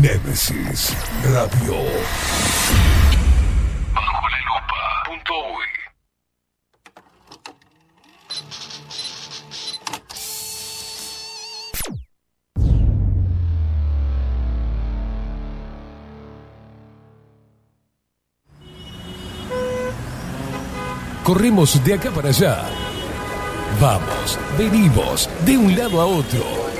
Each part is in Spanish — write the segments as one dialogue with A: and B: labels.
A: Nemesis Radio. Bajo la lupa. Punto uy. Corremos de acá para allá. Vamos, venimos, de un lado a otro.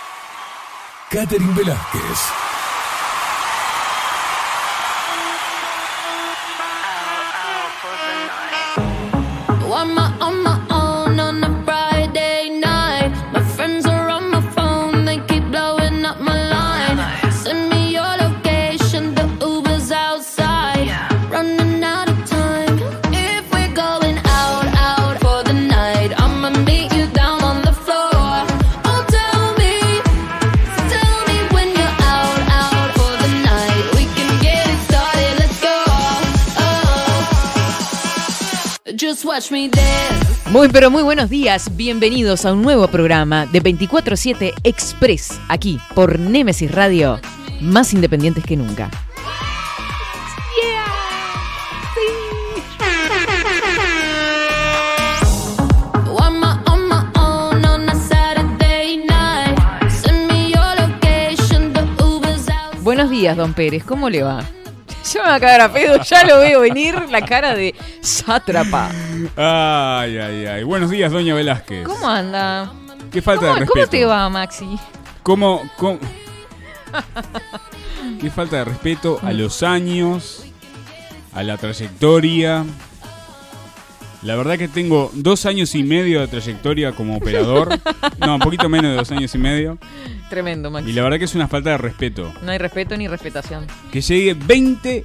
A: Catherine Velázquez.
B: Muy pero muy buenos días, bienvenidos a un nuevo programa de 24/7 Express, aquí por Nemesis Radio, más independientes que nunca. Buenos días, don Pérez, ¿cómo le va? Yo me voy a cagar a pedo, ya lo veo venir la cara de sátrapa.
C: Ay, ay, ay. Buenos días, doña Velázquez.
B: ¿Cómo anda?
C: Qué falta
B: ¿Cómo,
C: de respeto.
B: cómo te va, Maxi?
C: ¿Cómo, cómo- Qué falta de respeto a los años, a la trayectoria. La verdad que tengo dos años y medio de trayectoria como operador. No, un poquito menos de dos años y medio.
B: Tremendo,
C: Y
B: Maxi.
C: la verdad que es una falta de respeto.
B: No hay respeto ni respetación.
C: Que llegue 20,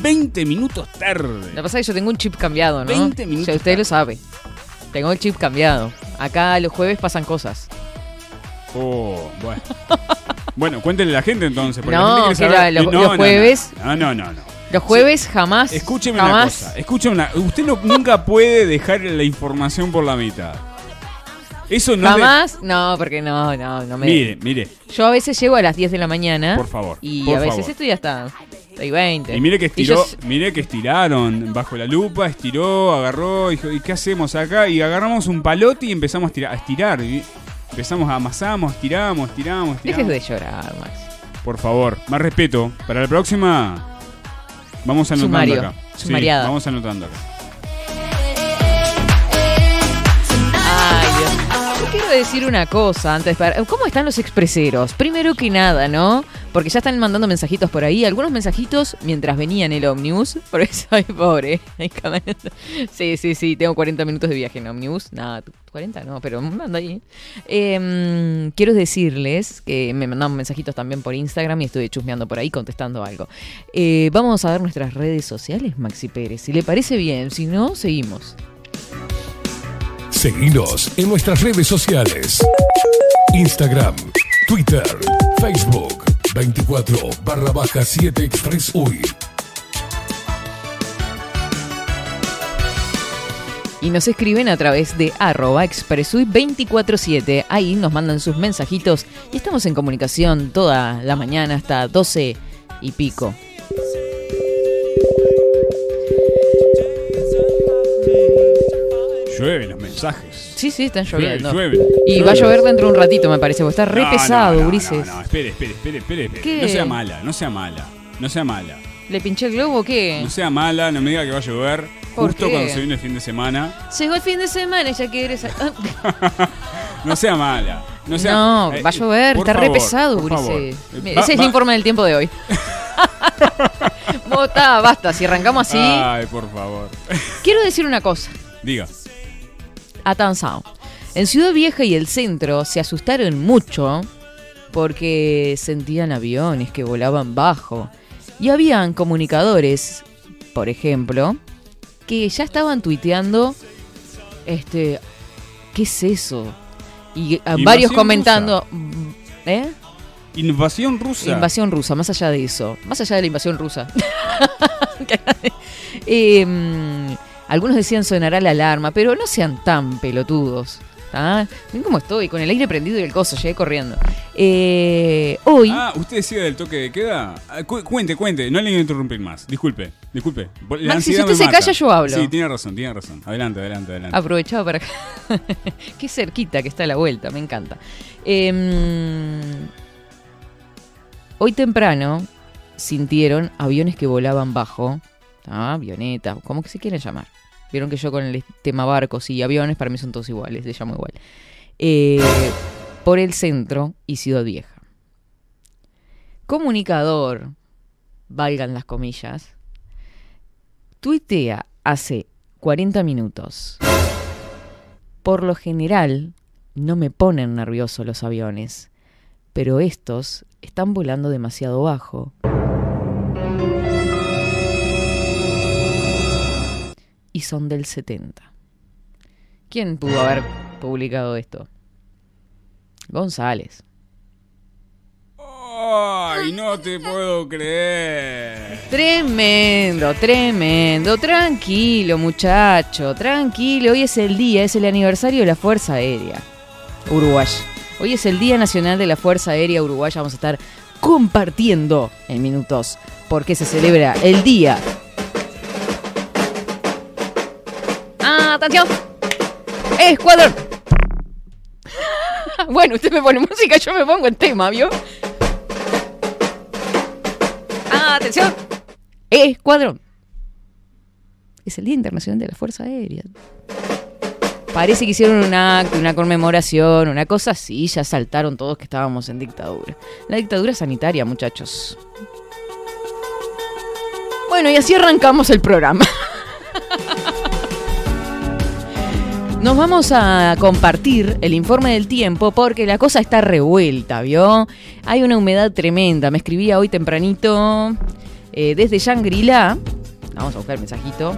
C: 20 minutos
B: Lo
C: tarde.
B: que pasa es que yo tengo un chip cambiado, ¿no?
C: 20 minutos
B: O sea, usted lo sabe. Tengo el chip cambiado. Acá los jueves pasan cosas.
C: Oh, bueno. Bueno, cuéntenle a la gente entonces. porque
B: No,
C: la gente quiere
B: que
C: saber-
B: la- los-
C: No,
B: los
C: no,
B: jueves-
C: No, no, no. no.
B: Los jueves jamás.
C: Escúcheme
B: jamás,
C: una cosa. Escúcheme una. Usted no- nunca puede dejar la información por la mitad. Eso no.
B: Jamás. No, porque no, no, no me.
C: Mire, mire.
B: Yo a veces llego a las 10 de la mañana.
C: Por favor,
B: Y
C: por
B: a veces
C: favor.
B: estoy hasta. Estoy 20.
C: Y mire que
B: yo
C: estiró, mire que estiraron bajo la lupa, estiró, agarró, dijo, ¿y qué hacemos acá? Y agarramos un palote y empezamos a estirar, a estirar. y empezamos a amasamos, estiramos, estiramos, estiramos.
B: Dejes de llorar, Max.
C: Por favor, más respeto. Para la próxima, vamos anotando
B: Sumario,
C: acá. Sí, vamos anotando acá.
B: Ay, Dios. Yo quiero decir una cosa antes. Para... ¿Cómo están los expreseros? Primero que nada, ¿no? Porque ya están mandando mensajitos por ahí. Algunos mensajitos mientras venía en el ómnibus. Por eso, ay, pobre. Sí, sí, sí. Tengo 40 minutos de viaje en ómnibus. Nada, 40 no, pero manda ahí. Eh, quiero decirles que me mandaron mensajitos también por Instagram y estuve chusmeando por ahí contestando algo. Eh, vamos a ver nuestras redes sociales, Maxi Pérez. Si le parece bien, si no, seguimos.
A: Seguinos en nuestras redes sociales. Instagram, Twitter, Facebook, 24 barra baja 7 Express UI.
B: Y nos escriben a través de arroba expresui247. Ahí nos mandan sus mensajitos y estamos en comunicación toda la mañana hasta 12 y pico.
C: Llueven los mensajes.
B: Sí, sí, están lloviendo.
C: Llueven,
B: Y va a llover dentro de un ratito, me parece, porque está re
C: No,
B: pesado,
C: no, no,
B: Ulises.
C: No, no, espere, espere, espere, espere. No sea mala, no sea mala. No sea mala.
B: ¿Le pinché el globo o qué?
C: No sea mala, no me diga que va a llover
B: ¿Por
C: justo
B: qué?
C: cuando se viene el fin de semana.
B: Llegó el fin de semana, ya que eres...
C: No sea mala. No, sea,
B: No,
C: eh,
B: va a llover,
C: por
B: está re
C: favor,
B: pesado,
C: por favor.
B: Ulises.
C: Eh, va-
B: Ese es el informe del tiempo de hoy. Bota, basta, si arrancamos así.
C: Ay, por favor.
B: Quiero decir una cosa.
C: Diga.
B: Atanzao. En Ciudad Vieja y el centro se asustaron mucho porque sentían aviones que volaban bajo Y habían comunicadores, por ejemplo, que ya estaban tuiteando, este, ¿qué es eso? Y a-
C: Invasión
B: varios
C: rusa.
B: comentando, ¿eh?
C: Invasión rusa.
B: Invasión rusa, más allá de eso, más allá de la invasión rusa. Eh, mm, algunos decían sonará la alarma, pero no sean tan pelotudos. ¿tá? Ven cómo estoy, con el aire prendido y el coso, llegué corriendo. Eh, hoy,
C: Ah, ¿usted decía del toque de queda? Ah, cu- cuente, cuente, no le voy a interrumpir más. Disculpe, disculpe. La
B: Maxi, si usted se
C: mata.
B: calla, yo hablo.
C: Sí, tiene razón, tiene razón. Adelante, adelante, adelante.
B: aprovechaba para... Qué cerquita que está a la vuelta, me encanta. Eh, hoy temprano sintieron aviones que volaban bajo, ¿tá? avionetas, como que se quieran llamar. Vieron que yo con el tema barcos y aviones para mí son todos iguales, les llamo igual. Eh, por el centro y Ciudad Vieja. Comunicador, valgan las comillas, tuitea hace 40 minutos. Por lo general, no me ponen nervioso los aviones, pero estos están volando demasiado bajo. Y son del 70. ¿Quién pudo haber publicado esto? González.
C: Ay, no te puedo creer.
B: Tremendo, tremendo. Tranquilo, muchacho, tranquilo. Hoy es el día, es el aniversario de la Fuerza Aérea Uruguaya. Hoy es el Día Nacional de la Fuerza Aérea Uruguaya. Vamos a estar compartiendo en minutos porque se celebra el día. ¡Atención! ¡Escuadrón! bueno, usted me pone música, yo me pongo en tema, ¿vio? ¡Atención! Escuadrón. Es el Día Internacional de la Fuerza Aérea. Parece que hicieron un acto, una conmemoración, una cosa así, ya saltaron todos que estábamos en dictadura. La dictadura sanitaria, muchachos. Bueno, y así arrancamos el programa. Nos vamos a compartir el informe del tiempo porque la cosa está revuelta, ¿vio? Hay una humedad tremenda. Me escribía hoy tempranito eh, desde Shangri-La. Vamos a buscar el mensajito.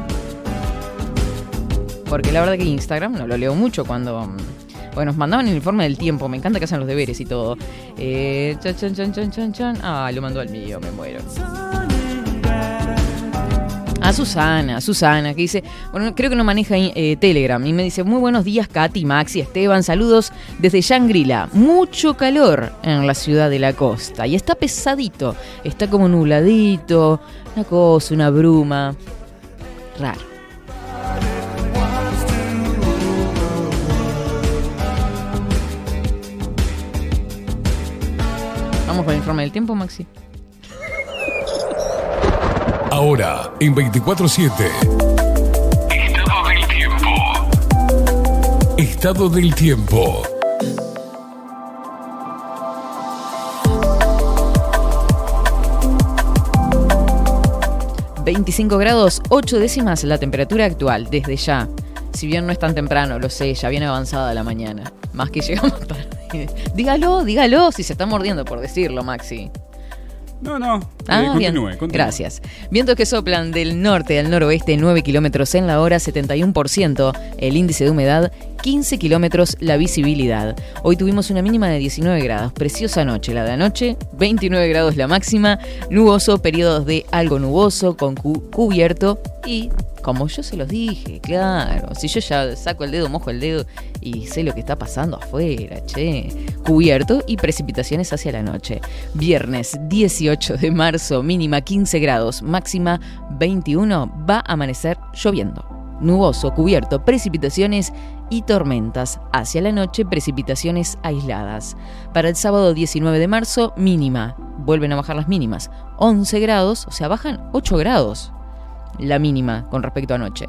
B: Porque la verdad que Instagram no lo leo mucho cuando... mm, Bueno, nos mandaban el informe del tiempo. Me encanta que hacen los deberes y todo. Eh, chan, chan, chan, chan, chan. Ah, lo mandó al mío, me muero. A Susana, Susana, que dice, bueno, creo que no maneja eh, Telegram, y me dice, muy buenos días Katy, Maxi, Esteban, saludos desde Shangri-La. Mucho calor en la ciudad de la costa, y está pesadito, está como nubladito, una cosa, una bruma, raro. Vamos con el informe del tiempo, Maxi.
A: Ahora, en 24-7. Estado del tiempo. Estado del tiempo.
B: Mm. 25 grados 8 décimas la temperatura actual, desde ya. Si bien no es tan temprano, lo sé, ya viene avanzada la mañana. Más que llegamos tarde. dígalo, dígalo, si se está mordiendo por decirlo, Maxi.
C: No, no.
B: Ah,
C: eh,
B: bien.
C: continúe, continúe.
B: Gracias. Vientos que soplan del norte al noroeste 9 kilómetros en la hora, 71%. El índice de humedad, 15 kilómetros la visibilidad. Hoy tuvimos una mínima de 19 grados. Preciosa noche. La de anoche, 29 grados la máxima. Nuboso, periodos de algo nuboso con cu- cubierto. Y como yo se los dije, claro. Si yo ya saco el dedo, mojo el dedo y sé lo que está pasando afuera, che. Cubierto y precipitaciones hacia la noche. Viernes 18 de marzo, mínima 15 grados, máxima 21, va a amanecer lloviendo. Nuboso, cubierto, precipitaciones y tormentas. Hacia la noche, precipitaciones aisladas. Para el sábado 19 de marzo, mínima. Vuelven a bajar las mínimas. 11 grados, o sea, bajan 8 grados la mínima con respecto a anoche.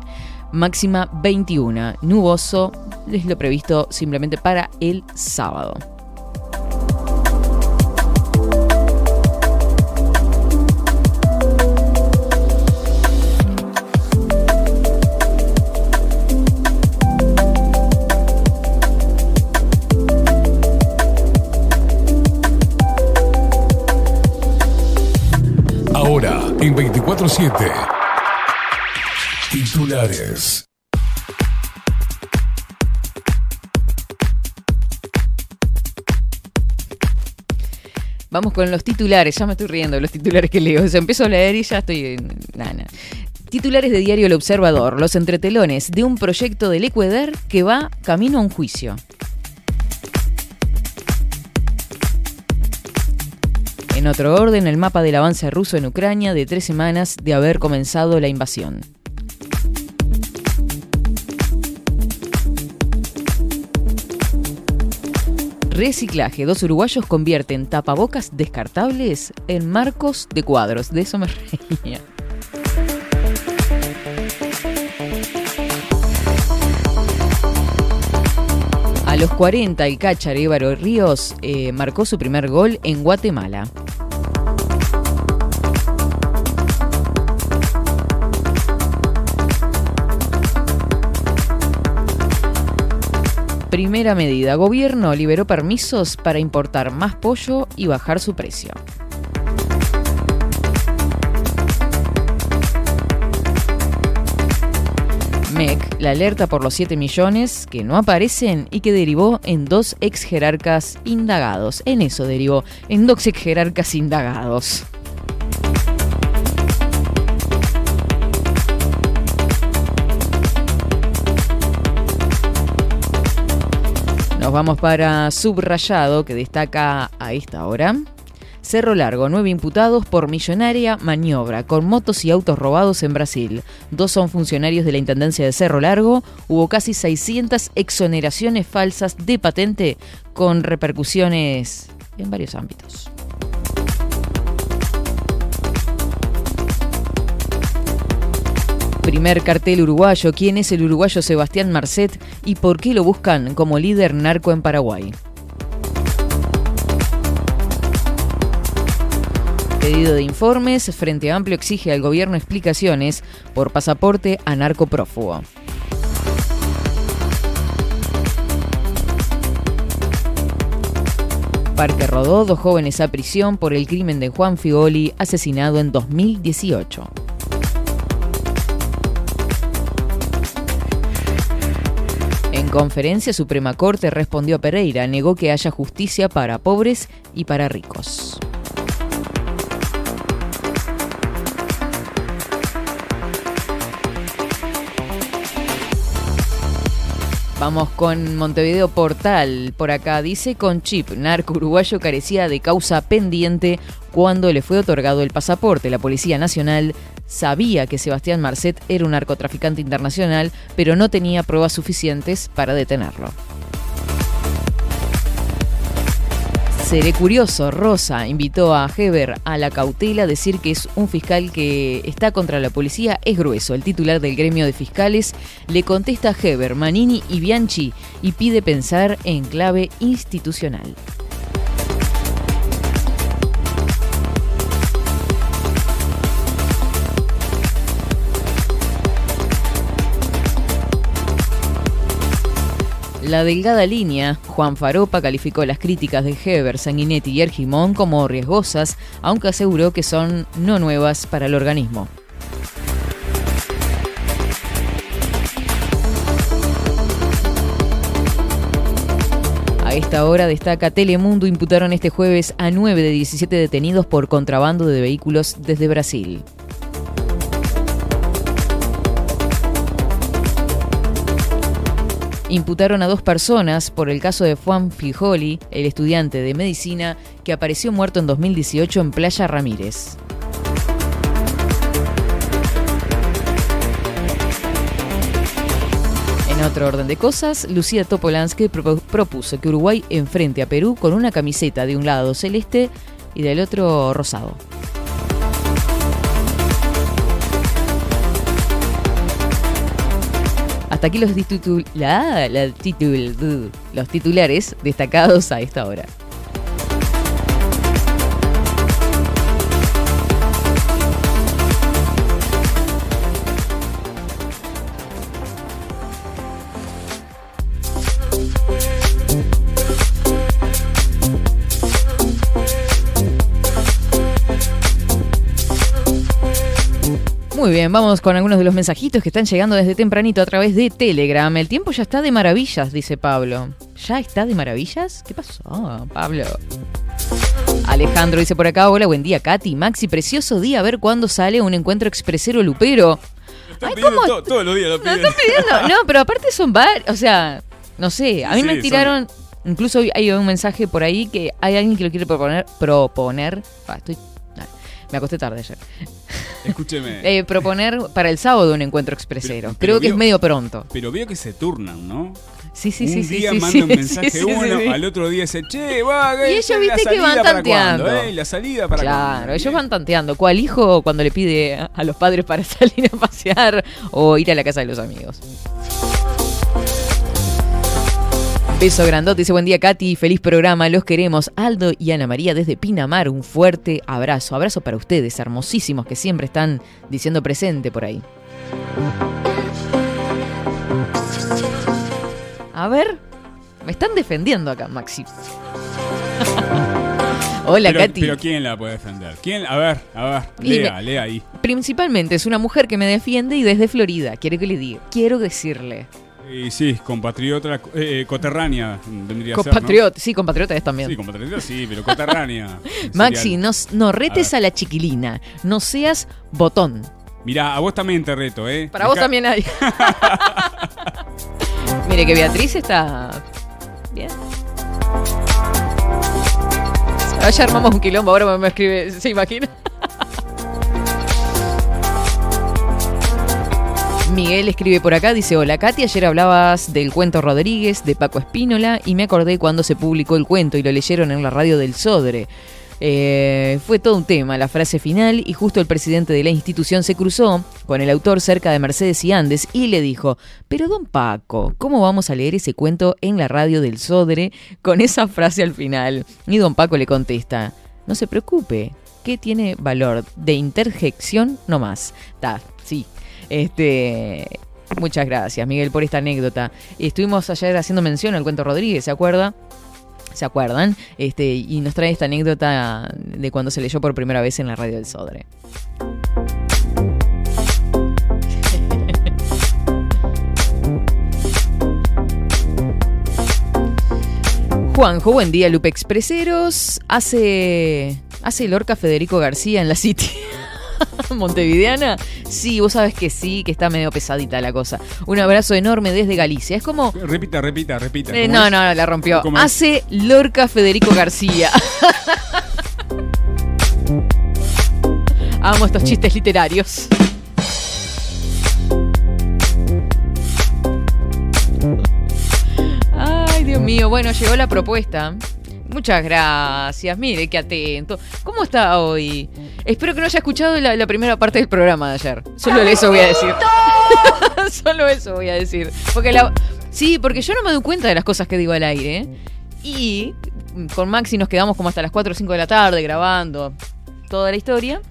B: Máxima 21. Nuboso es lo previsto simplemente para el sábado.
A: Ahora en 24-7. Titulares.
B: Vamos con los titulares, ya me estoy riendo de los titulares que leo. O sea, empiezo a leer y ya estoy... Titulares de diario El Observador, los entretelones de un proyecto del Ecuador que va camino a un juicio. En otro orden, el mapa del avance ruso en Ucrania de tres semanas de haber comenzado la invasión. Reciclaje. Dos uruguayos convierten tapabocas descartables en marcos de cuadros. De eso me reía. A los 40, el cáchar Ríos eh, marcó su primer gol en Guatemala. Primera medida. Gobierno liberó permisos para importar más pollo y bajar su precio. MEC, la alerta por los 7 millones que no aparecen y que derivó en dos ex jerarcas indagados. En eso derivó, en dos ex jerarcas indagados. Nos vamos para Subrayado, que destaca a esta hora. Cerro Largo, nueve imputados por millonaria maniobra con motos y autos robados en Brasil. Dos son funcionarios de la Intendencia de Cerro Largo. Hubo casi 600 exoneraciones falsas de patente con repercusiones en varios ámbitos. Primer cartel uruguayo. ¿Quién es el uruguayo Sebastián Marcet y por qué lo buscan como líder narco en Paraguay? Pedido de informes, Frente Amplio exige al gobierno explicaciones por pasaporte a narcoprófugo. Parque Rodó, dos jóvenes a prisión por el crimen de Juan Figoli, asesinado en 2018. En conferencia, Suprema Corte respondió a Pereira, negó que haya justicia para pobres y para ricos. Vamos con Montevideo Portal. Por acá dice con chip, narco uruguayo carecía de causa pendiente cuando le fue otorgado el pasaporte. La Policía Nacional sabía que Sebastián Marcet era un narcotraficante internacional, pero no tenía pruebas suficientes para detenerlo. Seré curioso, Rosa invitó a Heber a la cautela, decir que es un fiscal que está contra la policía es grueso. El titular del gremio de fiscales le contesta a Heber, Manini y Bianchi y pide pensar en clave institucional. La delgada línea, Juan Faropa calificó las críticas de Heber, Sanguinetti y Ergimón como riesgosas, aunque aseguró que son no nuevas para el organismo. A esta hora destaca Telemundo imputaron este jueves a 9 de 17 detenidos por contrabando de vehículos desde Brasil. Imputaron a dos personas por el caso de Juan Fijoli, el estudiante de medicina que apareció muerto en 2018 en Playa Ramírez. En otro orden de cosas, Lucía Topolansky propuso que Uruguay enfrente a Perú con una camiseta de un lado celeste y del otro rosado. Hasta aquí los, los titulares destacados a esta hora. Muy bien, vamos con algunos de los mensajitos que están llegando desde tempranito a través de Telegram. El tiempo ya está de maravillas, dice Pablo. ¿Ya está de maravillas? ¿Qué pasó, Pablo? Alejandro dice por acá, hola, buen día, Katy. Maxi, precioso día, a ver cuándo sale un encuentro expresero lupero. Ay, ¿cómo?
C: to- todos los días lo
B: No,
C: piden.
B: están pidiendo. No, pero aparte son varios. O sea, no sé. A mí
C: Sí,
B: me
C: son-
B: tiraron. Incluso hay un mensaje por ahí que hay alguien que lo quiere proponer. Proponer. Ah, estoy. Me acosté tarde ayer.
C: Escúcheme.
B: Eh, proponer para el sábado un encuentro expresero.
C: Pero- pero
B: Creo que es medio pronto.
C: Pero veo que se turnan, ¿no?
B: Sí, sí,
C: un
B: sí. sí,
C: día
B: sí,
C: manda
B: sí,
C: un mensaje
B: sí,
C: uno, al otro día dice, che, va,
B: Y ellos, viste, que van tanteando.
C: eh? La salida para
B: Claro, ellos van tanteando. ¿Cuál hijo cuando le pide a- a los padres para salir a pasear o ir a la casa de los amigos? Beso grandote, dice buen día Katy, feliz programa, los queremos. Aldo y Ana María desde Pinamar, un fuerte abrazo. Abrazo para ustedes, hermosísimos, que siempre están diciendo presente por ahí. A ver, me están defendiendo acá, Maxi. Hola,
C: pero,
B: Katy.
C: pero ¿quién la puede defender? ¿Quién? A ver, a ver, lea,
B: me-
C: lea ahí.
B: Principalmente es una mujer que me defiende y desde Florida. Quiero que le diga, quiero decirle.
C: Y sí, compatriota, eh, eh, coterránea vendría a ser,
B: Compatriota, sí, compatriota es
C: ¿no?
B: también.
C: Sí, compatriota sí, pero coterránea.
B: Maxi, no, no retes
C: A
B: a, la chiquilina. No seas botón.
C: Mirá, a vos también te reto, ¿eh?
B: Para vos también hay. Mire que Beatriz está. Bien. Ah, Ya armamos un quilombo, ahora me escribe. ¿Se imagina? Miguel escribe por acá, dice, hola Katy, ayer hablabas del cuento Rodríguez de Paco Espínola y me acordé cuando se publicó el cuento y lo leyeron en la radio del Sodre. Eh, fue todo un tema, la frase final, y justo el presidente de la institución se cruzó con el autor cerca de Mercedes y Andes y le dijo, pero don Paco, ¿cómo vamos a leer ese cuento en la radio del Sodre con esa frase al final? Y don Paco le contesta, no se preocupe, que tiene valor de interjección nomás. Ta. Este, muchas gracias, Miguel, por esta anécdota. Estuvimos ayer haciendo mención al cuento Rodríguez, ¿se acuerda? ¿Se acuerdan? Este, y nos trae esta anécdota de cuando se leyó por primera vez en la radio del Sodre. Juanjo, buen día, Lupe Expreseros. Hace. ¿Hace Lorca Federico García en la City? Montevideana? Sí, vos sabes que sí, que está medio pesadita la cosa. Un abrazo enorme desde Galicia. Es como.
C: Repita, repita, repita.
B: Eh,
C: ¿cómo
B: no,
C: es?
B: no, no, la rompió. Hace Lorca Federico García. Amo estos chistes literarios. Ay, Dios mío. Bueno, llegó la propuesta. Muchas gracias. Mire, qué atento. ¿Cómo está hoy? Espero que no haya escuchado la, la primera parte del programa de ayer. Solo eso voy a decir. Solo eso voy a decir. Porque la... Sí, porque yo no me doy cuenta de las cosas que digo al aire. ¿eh? Y con Maxi nos quedamos como hasta las 4 o 5 de la tarde grabando toda la historia.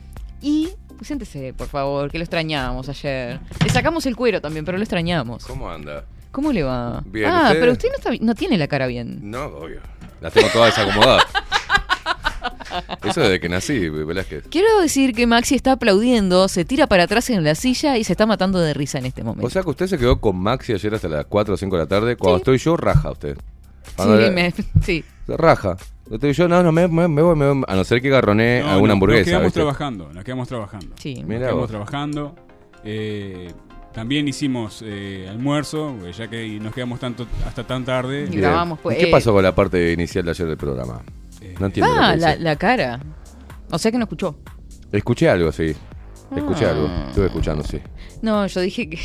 B: Y siéntese, por favor, que lo extrañamos ayer. Le sacamos el cuero también, pero lo extrañamos.
D: ¿Cómo anda?
B: ¿Cómo le va?
D: Bien,
B: ah,
D: ¿usted?
B: pero usted no, está, no tiene la cara bien.
D: No, obvio. Las tengo todas desacomodadas. Eso desde que nací, Velázquez.
B: Quiero decir que Maxi está aplaudiendo, se tira para atrás en la silla y se está matando de risa en este momento.
D: O sea que usted se quedó con Maxi ayer hasta las 4 o 5 de la tarde. Cuando
B: Sí.
D: estoy yo, raja usted.
B: sí, me- sí.
D: Raja. Estoy yo, no, no, me, me- me voy, me voy. A no ser que garroné
C: No,
D: alguna
C: no,
D: hamburguesa.
C: Nos quedamos
D: ¿viste?
C: trabajando, nos quedamos trabajando.
B: Sí.
D: Mira
C: Nos quedamos
D: vos.
C: trabajando. Eh, también hicimos eh, almuerzo, ya que nos quedamos tanto hasta tan tarde.
B: Y grabamos, pues,
D: ¿Y ¿Qué
B: eh.
D: pasó con la parte inicial de ayer del programa?
C: Eh,
D: No entiendo.
B: Ah, la, cara. O sea que no escuchó.
D: Escuché algo, sí. Escuché
B: Ah.
D: algo. Estuve escuchando, sí.
B: No, yo dije que.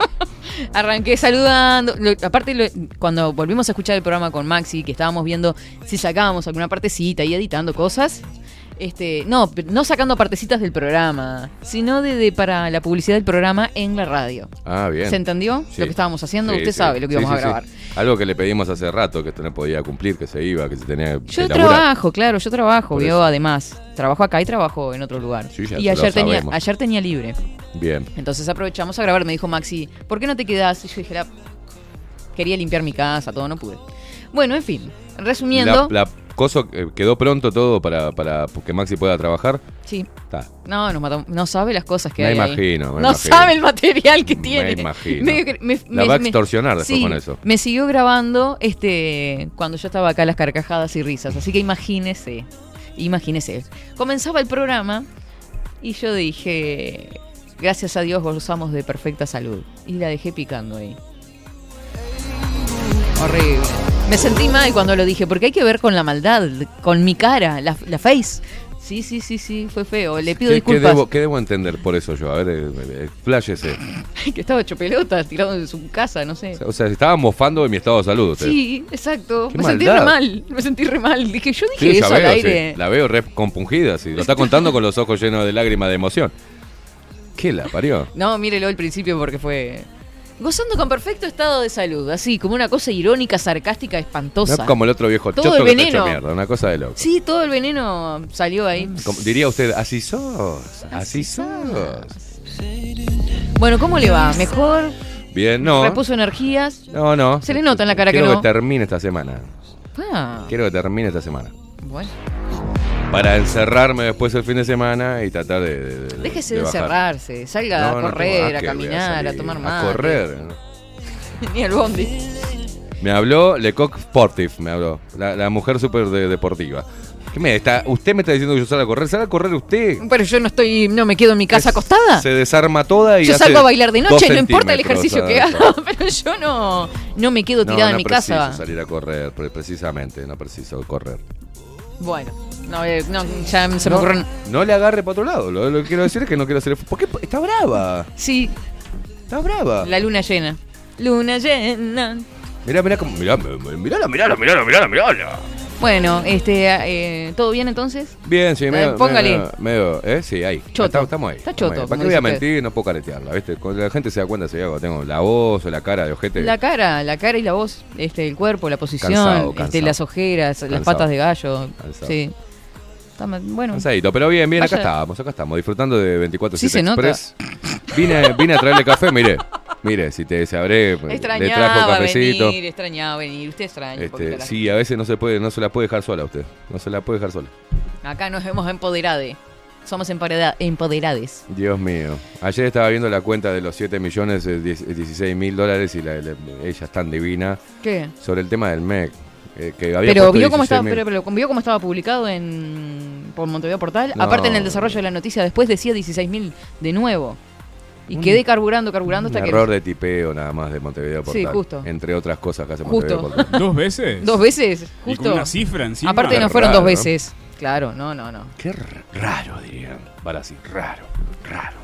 B: Arranqué saludando. Lo- aparte, lo- cuando volvimos a escuchar el programa con Maxi, que estábamos viendo si sacábamos alguna partecita y editando cosas. Este, no, no sacando partecitas del programa, sino de, de- para la publicidad del programa en la radio.
D: Ah, bien.
B: ¿Se entendió
D: Sí.
B: lo que estábamos haciendo?
D: Sí,
B: Usted
D: sí.
B: sabe lo que íbamos a grabar.
D: Algo que le pedimos hace rato, que esto no podía cumplir, que se iba, que se tenía que
B: Yo
D: elaborar.
B: trabajo, claro, yo trabajo,
D: Por
B: vio,
D: eso.
B: además. Trabajo acá y trabajo en otro lugar.
D: Sí, ya
B: y ayer tenía, ayer tenía libre.
D: Bien.
B: Entonces aprovechamos a grabar. Me dijo Maxi, ¿por qué no te quedas? Y yo dije, la... quería limpiar mi casa, todo, no pude. Bueno, en fin, resumiendo.
D: La, la coso, eh, quedó pronto todo para, para que Maxi pueda trabajar.
B: Sí.
D: Está.
B: No, nos matamos. No sabe las cosas que
D: Me
B: hay. ahí.
D: imagino, me
B: no
D: imagino.
B: sabe el material que
D: Me
B: tiene.
D: imagino.
B: Medio que- me-
D: La
B: me-
D: va a
B: me-
D: extorsionar después
B: sí,
D: con eso.
B: Me siguió grabando este cuando yo estaba acá las carcajadas y risas. Así que imagínese. Imagínese. Comenzaba el programa y yo dije. Gracias a Dios gozamos de perfecta salud. Y la dejé picando ahí. Horrible. Me sentí mal cuando lo dije, porque hay que ver con la maldad, con mi cara, la, la face. Sí, sí, sí, sí, fue feo. Le pido
D: ¿Qué, qué
B: disculpas.
D: debo, qué debo entender por eso yo? A ver, eh, eh,
B: que estaba hecho pelota, tirado de su casa, no sé.
D: O sea, se estaba mofando de mi estado de salud usted.
B: Sí, exacto.
D: Qué
B: me sentí re mal. Me sentí re mal. Dije, yo dije eso al aire.
D: sí. La veo re compungida, sí. Lo está contando con los ojos llenos de lágrimas de emoción. ¿Qué la parió?
B: No, mírelo al principio porque fue. Gozando con perfecto estado de salud, así, como una cosa irónica, sarcástica,
D: No
B: espantosa.
D: es como el otro viejo
B: Todo
D: choto
B: el
D: que está hecho
B: veneno.
D: mierda, una cosa de loco.
B: Sí, todo el veneno salió ahí.
D: Como- diría usted, así sos, así sos.
B: Bueno, ¿cómo le va? ¿Mejor?
D: Bien, no.
B: ¿Repuso energías?
D: No, no.
B: Se le nota en la cara que
D: Quiero
B: no.
D: que termine esta semana.
B: Ah,
D: Quiero que termine esta semana.
B: bueno.
D: Para encerrarme después el fin de semana y tratar de. de- de-
B: Déjese
D: de
B: encerrarse. Salga
D: No,
B: a
D: no
B: correr, a caminar, a, tomar
D: A
B: mate.
D: correr.
B: Ni al bondi.
D: Me habló Lecoq Sportif, me habló. La, la mujer súper de- deportiva. ¿Qué me está? ¿Usted me está diciendo que yo salga a correr? ¿Salga a correr usted?
B: Pero yo no estoy, no me quedo en mi casa
D: Es-
B: acostada.
D: Se desarma toda y
B: Yo
D: hace
B: salgo a bailar de noche, no importa el ejercicio que haga, pero yo no, no me quedo
D: No,
B: tirada
D: no
B: en mi
D: preciso
B: casa.
D: salir a correr, pre- precisamente, no preciso correr.
B: Bueno, no, eh, no, ya se me ocurren.
D: no le agarre para otro lado. Lo, lo que quiero decir es que no quiero hacer. ¿Por qué? Está brava.
B: Sí,
D: Está brava.
B: la luna llena. Luna llena.
D: Mirá, mirá, cómo- mirá, mirá, mirá, mirá, mirá, mirá.
B: Bueno, este, eh, ¿todo bien entonces?
D: Bien, sí, medio,
B: Eh, póngale.
D: medio, medio, ¿eh? Sí, ahí.
B: Choto.
D: Estamos, estamos ahí.
B: Está
D: estamos
B: choto,
D: ahí. ¿Para
B: como
D: qué voy a
B: dice usted.
D: mentir? No puedo caretearla, ¿viste? Cuando la gente se da cuenta, se da cuando tengo la voz o la cara de ojete.
B: La cara, la cara y la voz, este, el cuerpo, la posición,
D: Cansado,
B: este,
D: cansado.
B: las ojeras, las
D: Cansado.
B: patas de gallo.
D: Cansado.
B: Sí. Bueno.
D: Cansadito, pero bien, bien, acá
B: Vaya.
D: estamos, acá estamos, disfrutando de 24
B: Sí se nota.
D: Express. Vine, vine a traerle café, mire. Mire, si te sabré, le trajo cafecito.
B: venir, extrañaba venir. Usted extraña.
D: Este, sí, a veces no se puede, no se la puede dejar sola usted. No se la puede dejar sola.
B: Acá nos hemos empoderado. Somos empoderades.
D: Dios mío. Ayer estaba viendo la cuenta de los 7 millones, eh, 10 16 mil dólares y la, la- ella es tan divina
B: ¿Qué?
D: sobre el tema del MEC. Eh, que había
B: Pero vio cómo, estaba,
D: 16.000.
B: pero, pero vio cómo estaba publicado en por Montevideo Portal.
D: No.
B: Aparte en el desarrollo de la noticia después decía 16.000 de nuevo. Y quedé carburando, carburando
D: Un
B: hasta que...
D: error de tipeo nada más de Montevideo
B: Sí,
D: Portal.
B: justo.
D: Entre otras cosas que hace
B: Justo.
D: Montevideo Portal.
C: ¿Dos veces?
B: Dos veces,
C: Y
B: justo.
C: con una cifra encima.
B: Aparte
D: Qué
B: no fueron
D: raro,
B: dos
D: ¿no?
B: veces. Claro, no, no, no.
D: Qué raro, dirían. Para así, raro, raro.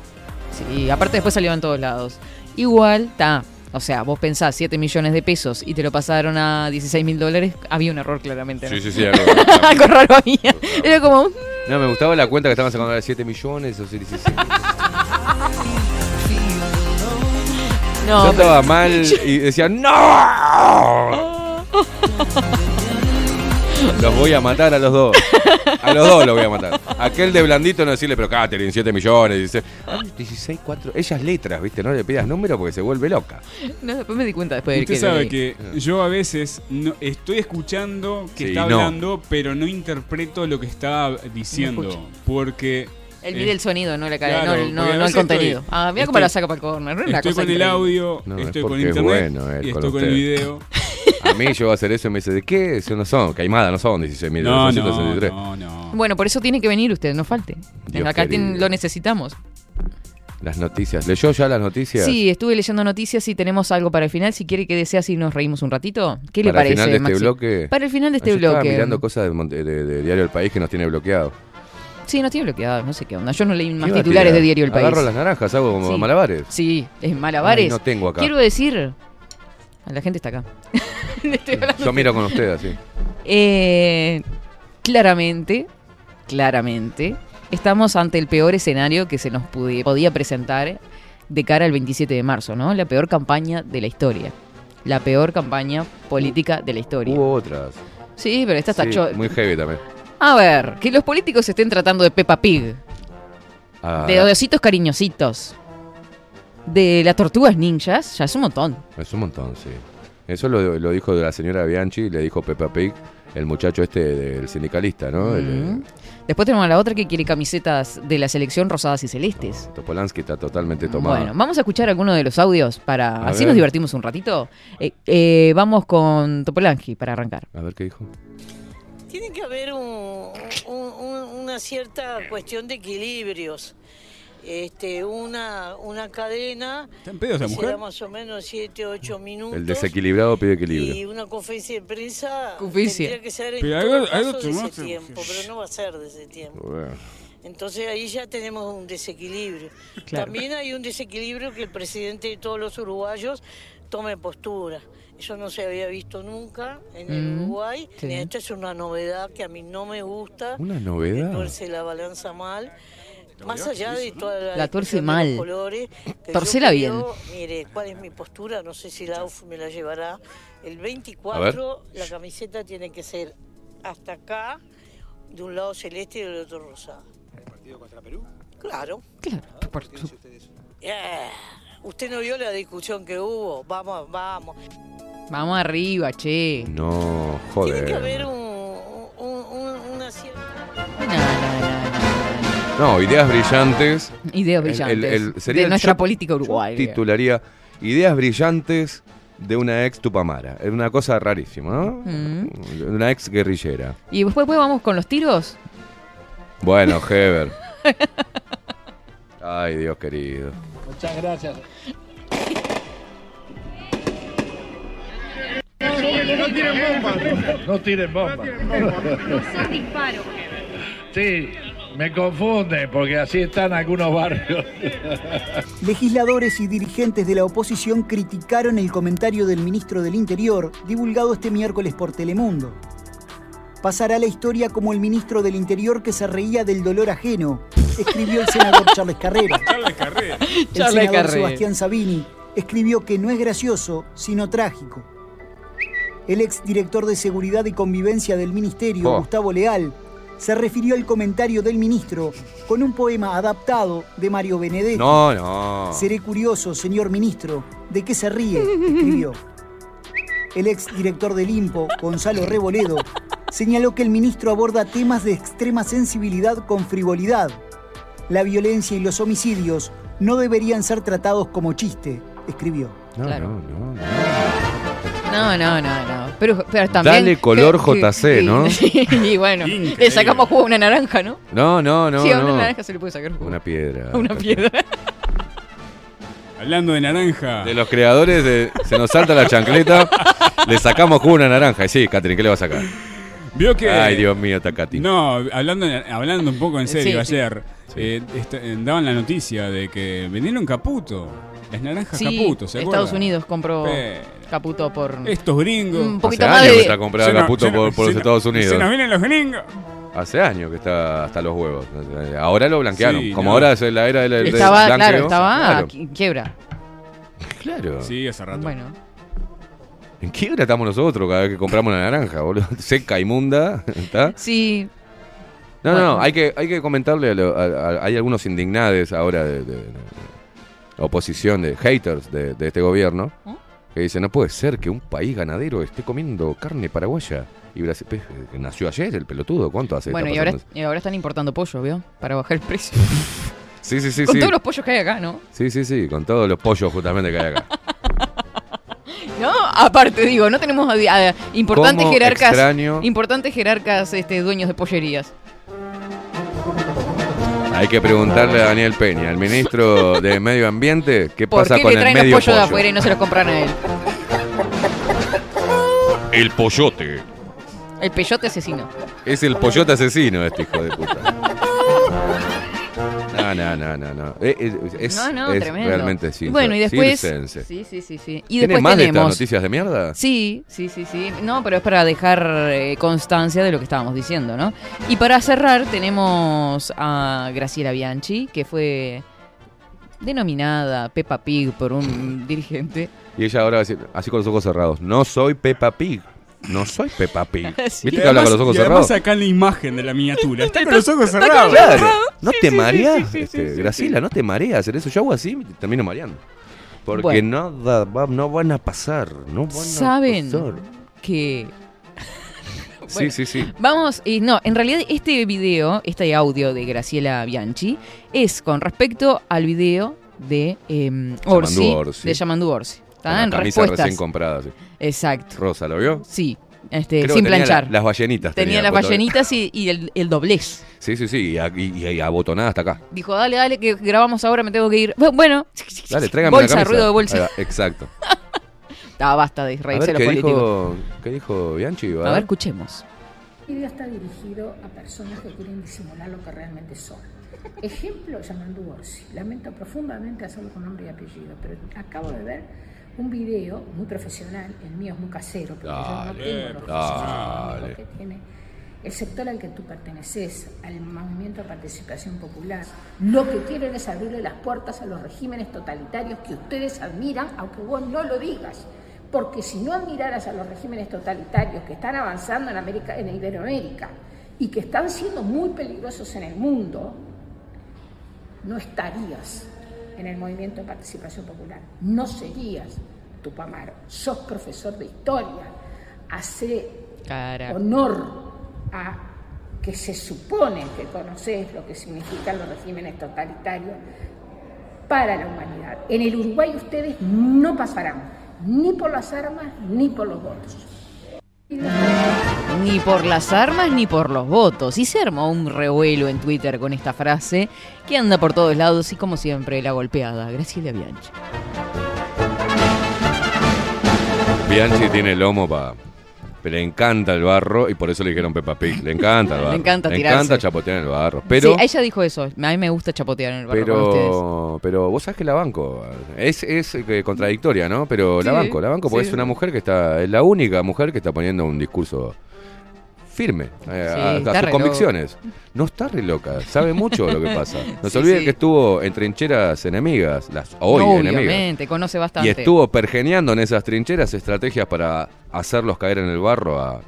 B: Sí, aparte después salió en todos lados. Igual, está. O sea, vos pensás 7 millones de pesos y te lo pasaron a 16 mil dólares, había un error claramente. ¿no?
D: Sí, sí, sí. algo-
B: Algo raro había. Era como...
D: No, me gustaba la cuenta que estaban sacando de 7 millones o 16
B: No,
D: Yo
B: pero-
D: estaba mal y decía ¡No! Los voy a matar a los dos. A los dos los voy a matar. Aquel de blandito no decirle, pero Catherine, 7 millones. Dice, "Ay, 16, 4. Ellas letras, ¿viste? No le pidas número porque se vuelve loca.
B: No, después me di cuenta después de
C: Usted
B: que
C: sabe que yo a veces no, estoy escuchando que
D: Sí,
C: está
D: no.
C: hablando, pero no interpreto lo que está diciendo. porque
B: Él
C: eh,
B: mide el sonido, no la cara,
C: claro,
B: no, el- no- no el contenido.
C: estoy-
B: ah, mira cómo
C: estoy-
B: la saca para el corner.
C: Estoy con el audio,
D: No, es
C: estoy con internet
D: bueno
C: y
D: con
C: estoy con el video.
D: A mí yo voy a hacer eso y me dice, ¿de qué? Eso no son. Caimada, no son 16 mil.
C: No, no,
D: 163.
C: no, no.
B: Bueno, por eso tiene que venir usted, no falte.
D: Dios
B: Acá lo necesitamos.
D: Las noticias. ¿Leyó ya las noticias?
B: Sí, estuve leyendo noticias y tenemos algo para el final. Si quiere que desea si nos reímos un ratito. ¿Qué le
D: Para el
B: parece,
D: final de este bloque.
B: Para el final de
D: Ah,
B: este
D: yo estaba
B: bloque.
D: mirando cosas de, Monte- de- de Diario El País que nos tiene bloqueado.
B: Sí, no tiene bloqueado, no sé qué onda. Yo no leí más
D: ¿Qué iba a
B: titulares de Diario El País.
D: Agarro las naranjas, hago como
B: Sí.
D: malabares.
B: Sí, es malabares.
D: Ay, no tengo acá.
B: Quiero decir. La gente está acá. Estoy.
D: Yo miro con usted así.
B: Eh, claramente, claramente, estamos ante el peor escenario que se nos podía presentar de cara al 27 de marzo, ¿no? La peor campaña de la historia. La peor campaña política de la historia.
D: Hubo otras.
B: Sí, pero esta está
D: Sí,
B: cho-
D: muy heavy también.
B: A ver, que los políticos estén tratando de Peppa Pig,
D: Ah,
B: de ositos cariñositos, de las tortugas ninjas, ya es un montón.
D: Es un montón, sí. Eso lo, lo dijo de la señora Bianchi, le dijo Peppa Pig el muchacho este del sindicalista, ¿no? El,
B: Mm.
D: eh,
B: Después tenemos a la otra que quiere camisetas de la selección rosadas y celestes.
D: Topolansky está totalmente tomado.
B: Bueno, vamos a escuchar alguno de los audios para
D: A
B: así
D: ver.
B: nos divertimos un ratito. Eh, eh, vamos con Topolanqui para arrancar.
D: A ver qué dijo.
E: Tiene que haber un- un- un- una cierta cuestión de equilibrios. Este, una, una cadena
C: ¿Está en pedo esa
E: que
C: mujer?
E: será más o menos 7, 8 minutos.
D: El desequilibrado pide
E: Y
D: equilibrio.
E: una conferencia de prensa
B: Conferencia.
E: tendría que ser en
C: Pero
E: todo
C: algo-
E: caso
C: algo
E: de ese tiempo, pero no va a ser de ese tiempo.
D: Bueno.
E: Entonces ahí ya tenemos un desequilibrio.
B: Claro.
E: También hay un desequilibrio que el presidente de todos los uruguayos tome postura. Eso no se había visto nunca en el
B: Mm,
E: Uruguay.
B: sí.
E: Esta es una novedad que a mí no me gusta.
D: Una novedad.
E: tuerce la balanza mal. Más allá de toda la,
B: La tuerce mal.
E: los colores,
B: Torcela
E: yo
B: bien.
E: Mire, ¿cuál es mi postura? No sé si la UF me la llevará. El
D: A
E: 24, la camiseta tiene que ser hasta acá, de un lado celeste y del otro rosado. ¿El partido contra Perú? Claro.
B: Claro, por-
E: Eh, ¿Usted no vio la discusión que hubo? Vamos, vamos.
B: Vamos arriba, che.
D: No,
E: Tiene que haber
D: joder.
E: un, un- un- una cierta...
B: No, No,
D: ideas brillantes.
B: no. Ideas
D: El- el-
B: brillantes
D: el- sería
B: de nuestra
D: yo-
B: política uruguaya.
D: Titularía Ideas brillantes de una ex Tupamara. Es una cosa rarísima, ¿no?
B: Mm.
D: Una ex guerrillera.
B: Y después, después vamos con los tiros.
D: Bueno, Heber. Ay, Dios querido.
F: No tiren bomba. Sí, me confunden porque así están algunos barrios.
G: Legisladores y dirigentes de la oposición criticaron el comentario del ministro del Interior, divulgado este miércoles por Telemundo. Pasará la historia como el ministro del Interior que se reía del dolor ajeno, escribió el senador Charles Carrera.
C: Charles Carrera.
G: El
B: Charles
G: senador
B: Carrera.
G: Sebastián Sabini escribió que no es gracioso, sino trágico. El ex director de Seguridad y Convivencia del Ministerio,
D: Oh.
G: Gustavo Leal, se refirió al comentario del ministro con un poema adaptado de Mario Benedetti.
D: No, no.
G: Seré curioso, señor ministro, ¿de qué se ríe? escribió. El ex director del IMPO, Gonzalo Reboledo, señaló que el ministro aborda temas de extrema sensibilidad con frivolidad. La violencia y los homicidios no deberían ser tratados como chiste, escribió.
D: No,
B: Claro.
D: no, no, no.
B: No, no, no, no. Pero, pero también.
D: Dale color
B: que- que-
D: JC, ¿no?
B: y bueno,
C: Increíble.
B: le sacamos jugo a una naranja, ¿no?
D: No, no, no.
B: sí, a una
D: no.
B: naranja se le puede sacar jugo.
D: Una piedra.
B: Una piedra.
C: Hablando de naranja.
D: De los creadores de Se nos salta la chancleta, le sacamos jugo a una naranja. Y sí, Catherine, ¿qué le va a sacar?
C: Vio que.
D: Ay, Dios mío, Takati.
C: No, hablando, hablando un poco en serio,
B: Sí, sí.
C: ayer eh, eh, daban la noticia de que vendieron Caputo. Las naranjas
B: Sí,
C: Caputo, ¿se
B: Estados? Unidos compró
C: Pero-
B: Caputo por
C: Estos gringos.
B: un
D: Hace
B: poquito más
D: años que
B: de.
D: está comprando
C: nos-
D: Caputo por, por los Estados Unidos.
C: Se nos vienen los gringos.
D: Hace años que está hasta los huevos. Ahora lo blanquearon.
C: Sí,
D: Como
C: no.
D: ahora es la era del, del
B: Estaba, claro,
D: blanqueo.
B: estaba
D: Claro.
B: en quiebra.
D: Claro.
C: Sí, hace rato.
B: Bueno,
D: ¿En quiebra estamos nosotros cada vez que compramos una naranja, boludo? Seca, inmunda. ¿Está?
B: sí,
D: No,
B: Bueno.
D: no, hay que, hay que comentarle. A lo- a- a- hay algunos indignades ahora de, de- de oposición, de haters de, de este gobierno,
B: ¿Mm?
D: que dicen: No puede ser que un país ganadero esté comiendo carne paraguaya. Y Brasil, que nació ayer el pelotudo, ¿cuánto hace?
B: bueno, y ahora, y ahora están importando pollo, ¿vio? Para bajar el precio.
D: Sí, sí, sí.
B: Con
D: sí.
B: todos los pollos que hay acá, ¿no?
D: Sí, sí, sí, con todos los pollos justamente que hay acá.
B: No, aparte digo, no tenemos a- a- importantes
D: ¿Cómo
B: jerarcas,
D: extraño?
B: importantes jerarcas, este, dueños de pollerías.
D: Hay que preguntarle a Daniel Peña, el ministro de Medio Ambiente, qué
B: ¿Por
D: pasa
B: qué
D: con
B: le
D: el
B: traen
D: medio
B: los pollos de
D: pollo.
B: afuera y no se los compran a él?
D: El pollote.
B: El peyote asesino.
D: Es el pollote asesino este hijo de puta. No, no, no, no, no. Eh, eh, Es,
B: no, no,
D: es
B: tremendo.
D: realmente sí.
B: bueno, y después.
D: circense.
B: Sí, sí, sí, sí. Y
D: ¿Tiene
B: después
D: más de estas
B: tenemos.
D: noticias de mierda?
B: Sí, sí, sí, sí. No, pero es para dejar eh, constancia de lo que estábamos diciendo, ¿no? Y para cerrar tenemos a Graciela Bianchi, que fue denominada Peppa Pig por un dirigente.
D: Y ella ahora va a decir, así con los ojos cerrados, no soy Peppa Pig. No soy Peppa Pig.
B: Sí.
D: ¿Viste que habla con los ojos
C: y además
D: cerrados?
C: acá en la imagen de la miniatura. Está con los ojos cerrados.
D: Claro. ¿No te mareas? este. Graciela, ¿no te mareas hacer eso? Yo hago así y termino mareando. Porque
B: Bueno.
D: nada va- no van a pasar. No van
B: ¿Saben?
D: a pasar.
B: Que.
D: Sí, sí, sí.
B: Vamos, y no, en realidad este video, este audio de Graciela Bianchi, es con respecto al video de eh, Orsi,
D: Orsi.
B: de Yamandu Orsi.
D: La
B: En
D: camisa
B: respuestas.
D: recién comprada. sí.
B: Exacto.
D: Rosa, ¿lo vio?
B: Sí, este,
D: Creo
B: sin
D: que tenía
B: planchar.
D: la- las ballenitas.
B: tenía las ballenitas y, y el, el doblez.
D: Sí, sí, sí. Y, a- y- y abotonada hasta acá.
B: Dijo, dale, dale, que grabamos ahora, me tengo que ir. Bu- Bueno,
D: Dale, tráigame
B: bolsa,
D: camisa.
B: ruido de
D: Ahí
B: bolsa.
D: va, exacto.
B: Ah, basta de
D: A
B: reírse
D: ver,
B: los
D: ¿qué
B: políticos.
D: dijo, ¿qué dijo Bianchi?
B: A ver, escuchemos.
H: El video está dirigido a personas que quieren disimular lo que realmente son. Ejemplo, Yamandu Orsi. Lamento profundamente hacerlo con nombre y apellido, pero acabo de ver un video muy profesional, el mío es muy casero, porque yo no
D: Dale,
H: tengo los
D: dale.
H: que tiene el sector al que tú perteneces, al movimiento de participación popular. Lo que quieren es abrirle las puertas a los regímenes totalitarios que ustedes admiran, aunque vos no lo digas. Porque si no admiraras a los regímenes totalitarios que están avanzando en, América, en Iberoamérica y que están siendo muy peligrosos en el mundo, no estarías en el movimiento de participación popular. No serías Tupamaro. Sos profesor de historia. Hace
B: Cara.
H: honor a que se supone que conoces lo que significan los regímenes totalitarios para la humanidad. En el Uruguay ustedes no pasarán ni por las armas ni por los votos.
B: Ni por las armas ni por los votos. Y se armó un revuelo en Twitter con esta frase que anda por todos lados y como siempre la golpeada. Graciela Bianchi.
D: Bianchi tiene lomo para. Le encanta el barro y por eso le dijeron Peppa Pig. Le encanta el barro.
B: Le encanta
D: Le
B: tirarse.
D: encanta chapotear en el barro. Pero,
B: sí, ella dijo eso. A mí me gusta chapotear en el barro con ustedes.
D: pero, pero vos sabés que la banco. Es, es eh, contradictoria, ¿no? Pero la banco, la banco porque
B: sí.
D: es una mujer que está. Es la única mujer que está poniendo un discurso firme eh,
B: Sí,
D: a- sus convicciones. No está re loca, sabe mucho lo que pasa. No se
B: sí.
D: que estuvo en trincheras enemigas, las hoy enemigas.
B: Obviamente, conoce bastante.
D: Y estuvo pergeneando en esas trincheras estrategias para hacerlos caer en el barro a-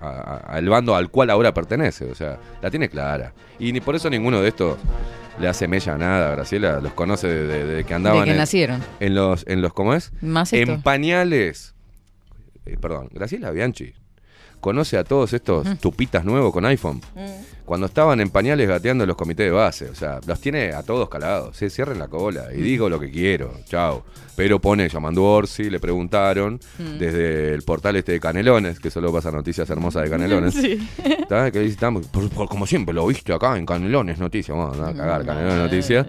D: al bando al cual ahora pertenece. O sea, la tiene clara. Y ni por eso ninguno de estos le hace mella a nada. Graciela los conoce desde de, que andaban
B: de que
D: en,
B: nacieron.
D: en los, en los, ¿cómo es?
B: Más.
D: En pañales. Eh, perdón, Graciela Bianchi. Conoce a todos estos tupitas nuevos con iPhone. Cuando estaban en pañales gateando en los comités de base. O sea, los tiene a todos calados. Se cierren la cola y digo lo que quiero. Chao. Pero pone llamando Orsi, le preguntaron desde el portal este de Canelones, que solo pasa noticias hermosas de Canelones.
B: Sí.
D: Que estamos, por- por- como siempre, lo viste acá en Canelones Noticias. Vamos a cagar, Canelones Noticias.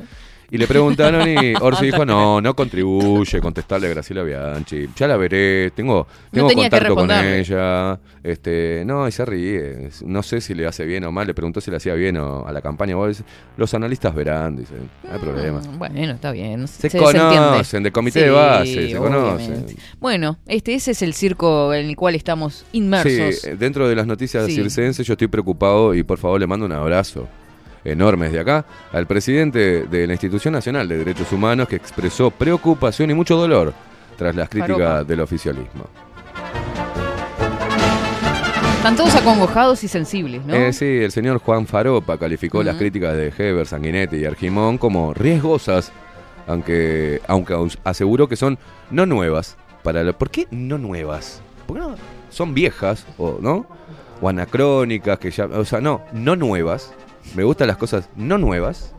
D: Y le preguntaron y Orsi dijo, no, no contribuye, contestarle a Graciela Bianchi. Ya la veré, tengo, tengo contacto con ella. Este, no, y se ríe. No sé si le hace bien o mal. Le preguntó si le hacía bien o a la campaña. Vos Los analistas verán, dice. No hay problema.
B: Mm, Bueno, está bien.
D: Se
B: entiende.
D: conocen, de comité de base, se
B: obviamente.
D: conocen.
B: Bueno, este, ese es el circo en el cual estamos inmersos.
D: Sí, eh, dentro de las noticias
B: Sí.
D: circenses yo estoy preocupado y por favor le mando un abrazo enorme desde acá al presidente de la Institución Nacional de Derechos Humanos que expresó preocupación y mucho dolor tras las críticas
B: Faropa.
D: del oficialismo.
B: Están todos acongojados y sensibles, ¿no?
D: Eh, sí, el señor Juan Faropa calificó las críticas de Heber, Sanguinetti y Argimón como riesgosas, aunque, aunque aseguró que son no nuevas. Para ¿Por qué no nuevas? Porque no, son viejas, o, ¿no? O anacrónicas, que ya. O sea, no, no nuevas. Me gustan las cosas no nuevas.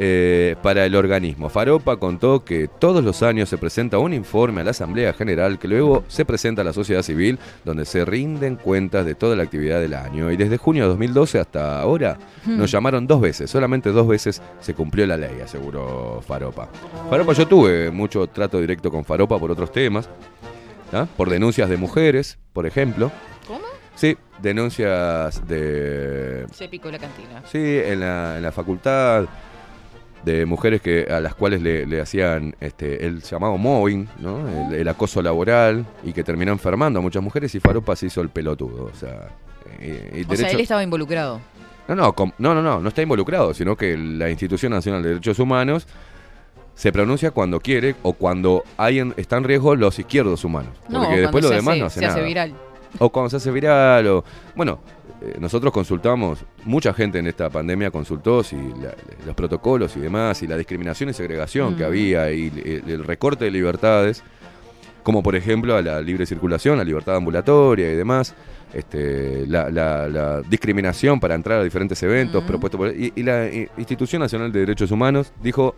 D: eh, para el organismo. Faropa contó que todos los años se presenta un informe a la Asamblea General que luego se presenta a la sociedad civil donde se rinden cuentas de toda la actividad del año. Y desde junio de 2012 hasta ahora nos llamaron dos veces, solamente dos veces se cumplió la ley, aseguró Faropa. Faropa, yo tuve mucho trato directo con Faropa por otros temas, ¿ah? por denuncias de mujeres, por ejemplo. Denuncias de
B: Se picó la cantina.
D: Sí, en la, en la facultad de mujeres que a las cuales le, le hacían este, el llamado mobbing, ¿no? el, el acoso laboral y que terminó enfermando a muchas mujeres y Faropa se hizo el pelotudo. O sea, eh, y
B: O sea, él estaba involucrado.
D: no, no, com- no, no, no, no está involucrado, sino que la Institución Nacional de Derechos Humanos se pronuncia cuando quiere o cuando hay en, está en riesgo los izquierdos humanos.
B: No,
D: Porque después
B: cuando
D: lo
B: se
D: demás
B: hace-
D: no hace
B: se
D: nada.
B: hace viral.
D: O cuando se hace viral, o. Bueno, eh, nosotros consultamos, mucha gente en esta pandemia consultó si la- los protocolos y demás, y la discriminación y segregación que
B: Mm.
D: había, y el, el recorte de libertades. como por ejemplo a la libre circulación, la libertad ambulatoria y demás, este, la, la- la discriminación para entrar a diferentes eventos propuestos por... Y, y la eh, Institución Nacional de Derechos Humanos dijo,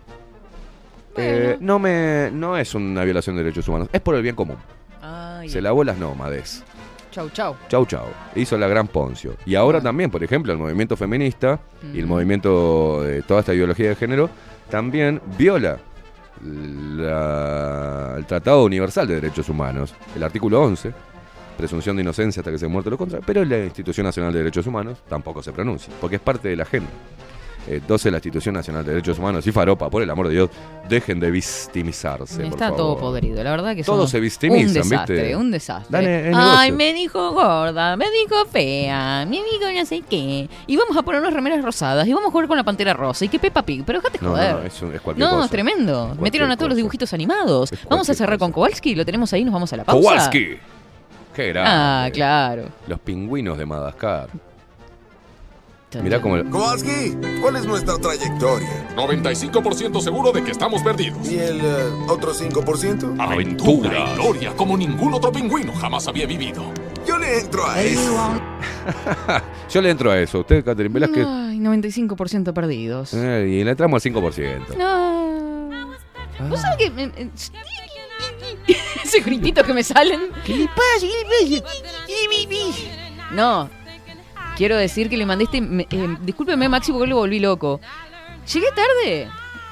D: eh, no, me, no es una violación de derechos humanos, es por el bien común. Se lavó las nómades.
E: Chau, chau.
D: Chau, chau. Hizo la gran Poncio. Y ahora también, por ejemplo, el movimiento feminista y el movimiento de toda esta ideología de género también viola la- el Tratado Universal de Derechos Humanos, el artículo 11, presunción de inocencia hasta que se muerte lo contra, pero la Institución Nacional de Derechos Humanos tampoco se pronuncia, porque es parte de la agenda. Entonces la Institución Nacional de Derechos Humanos y Faropa, por el amor de Dios, dejen de victimizarse. por
E: Está todo
D: favor.
E: podrido, la verdad que
D: Todos se victimizan,
E: Un desastre,
D: ¿viste?
E: un desastre.
D: Dale, es
E: Ay, me dijo gorda, me dijo fea, me dijo no sé qué. Y vamos a ponernos remeras rosadas y vamos a jugar con la pantera rosa. Y que Peppa Pig, pero déjate
D: No,
E: joder.
D: no, es, un- es cualquier
E: No,
D: cosa.
E: es tremendo. Metieron a todos los dibujitos animados. Vamos a cerrar
D: cosa.
E: con Kowalski, lo tenemos ahí, nos vamos a la pausa.
D: Kowalski. Qué grande.
E: Ah, claro.
D: Los pingüinos de Madagascar. Mirá cómo...
I: Kowalski, ¿cuál es nuestra trayectoria?
J: 95% seguro de que estamos perdidos.
I: ¿Y el eh, otro 5%?
J: Aventura y gloria como ningún otro pingüino jamás había vivido.
I: Yo le entro a eso.
D: Yo le entro a eso. Usted, Catherine Velázquez.
E: Ay, 95% perdidos.
D: eh, y le entramos al 5%.
E: No. ¿Vos sabés que... me- me- Ese gritito que me salen. ¿Qué le pasa? No. Quiero decir que le mandé este... eh, discúlpeme, Maxi, porque lo volví loco. Llegué tarde.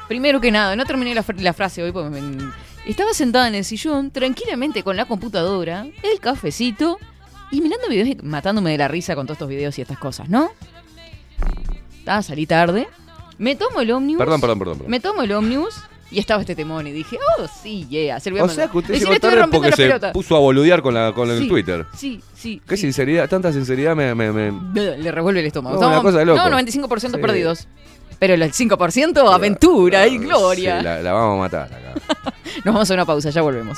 E: Primero que nada, no terminé la, fr- la frase hoy porque me- estaba sentada en el sillón, tranquilamente con la computadora, el cafecito y mirando videos y matándome de la risa con todos estos videos y estas cosas, ¿no? Ah, salí tarde. Me tomo el ómnibus.
D: Perdón, perdón, perdón. perdón.
E: Me tomo el ómnus y estaba este temón y dije, oh, sí, yeah. Se lo voy a
D: O
E: mandar.
D: sea que usted llegó
E: estuve
D: tarde
E: rompiendo
D: porque
E: la
D: se
E: pelota.
D: puso a boludear con, la, con el
E: Sí,
D: Twitter.
E: Sí, sí.
D: Qué
E: sí.
D: sinceridad, tanta sinceridad me... me, me-
E: Le revuelve el estómago.
D: No, una
E: Estamos-
D: cosa de loco.
E: No, 95%
D: Sí.
E: perdidos. Pero el 5% aventura y gloria.
D: Sí, la, la vamos a matar acá.
E: Nos vamos a una pausa, ya volvemos.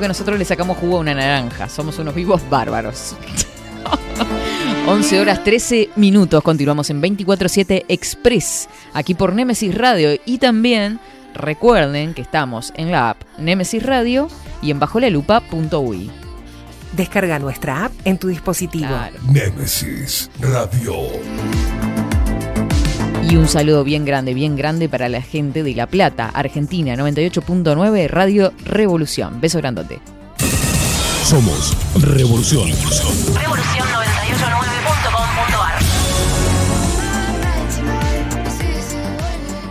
B: Que nosotros le sacamos jugo a una naranja. Somos unos vivos bárbaros. 11 horas 13 minutos. Continuamos en 24-7 Express, aquí por Nemesis Radio. Y también recuerden que estamos en la app Nemesis Radio y en bajolalupa.uy.
K: Descarga nuestra app en tu dispositivo.
A: Nemesis Radio.
B: Y un saludo bien grande, bien grande para la gente de La Plata, Argentina, 98.9 Radio Revolución. Beso grandote.
A: Somos Revolución.
L: Revolución 989.com.ar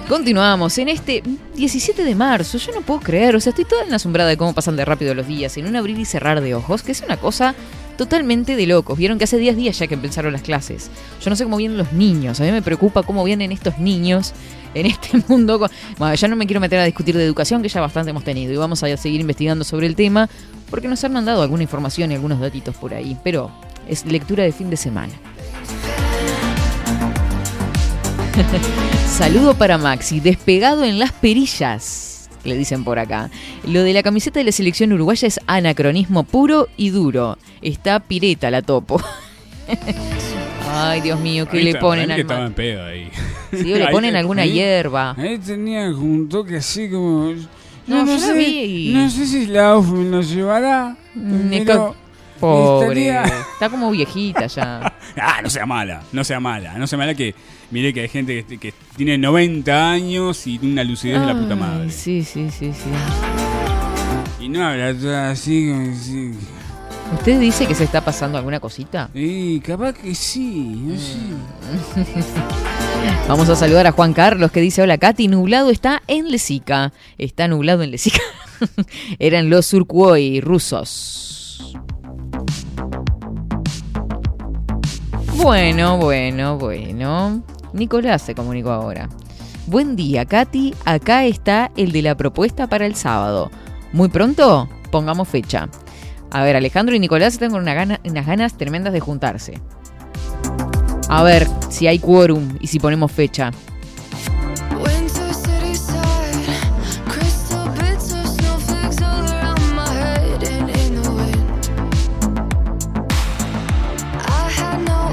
B: Continuamos en este 17 de marzo. Yo no puedo creer, o sea, estoy toda asombrada de cómo pasan de rápido los días, en un abrir y cerrar de ojos, que es una cosa totalmente de locos. Vieron que hace 10 días ya que empezaron las clases. Yo no sé cómo vienen los niños, a mí me preocupa cómo vienen estos niños en este mundo. Bueno, ya no me quiero meter a discutir de educación, que ya bastante hemos tenido, y vamos a seguir investigando sobre el tema, porque nos han mandado alguna información y algunos datitos por ahí, pero es lectura de fin de semana. Saludo para Maxi, despegado en las perillas, le dicen por acá. Lo de la camiseta de la selección uruguaya es anacronismo puro y duro. Está pireta la topo. Ay, Dios mío, ¿qué
C: Ahí
B: le
C: está,
B: ponen al
C: estaba en pedo ahí.
B: Sí, o le
C: Ahí-
B: ponen alguna
C: ahí-
B: hierba.
C: Ahí tenía un toque así como.
B: No, yo
C: sé,
B: lo vi.
C: no sé si la me lo llevará.
B: Mm, Pobre.
C: estaría-
B: Está como viejita ya.
C: Ah, no sea mala, no sea mala, no sea mala que mire que hay gente que, que tiene 90 años y una lucidez de la puta madre.
B: Sí, sí, sí, sí.
C: Y no habla así, así.
B: ¿Usted dice que se está pasando alguna cosita?
C: Y capaz que sí, no sé.
B: Vamos a saludar a Juan Carlos que dice, hola Katy, nublado está en Lesica. Está nublado en Lesica. Eran los Surcuoy rusos. Bueno, bueno, bueno. Nicolás se comunicó ahora. Buen día, Katy. Acá está el de la propuesta para el sábado. Muy pronto, pongamos fecha. A ver, Alejandro y Nicolás están unas ganas tremendas de juntarse. A ver si hay quórum y si ponemos fecha.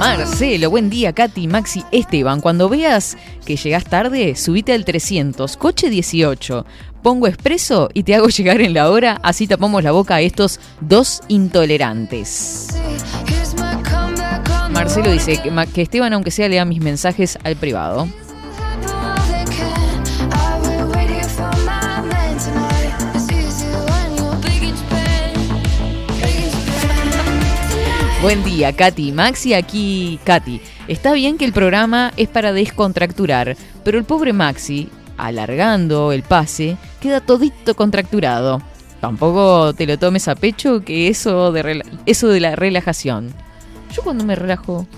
B: Marcelo, buen día, Katy, Maxi, Esteban. Cuando veas que llegás tarde, subite al 300, coche 18. Pongo expreso y te hago llegar en la hora, así tapamos la boca a estos dos intolerantes. Marcelo dice que Esteban, aunque sea, lea mis mensajes al privado. Buen día, Katy. Maxi, aquí Katy. Está bien que el programa es para descontracturar, pero el pobre Maxi, alargando el pase, queda todito contracturado. Tampoco te lo tomes a pecho que eso de, eso de la relajación. Yo cuando me relajo,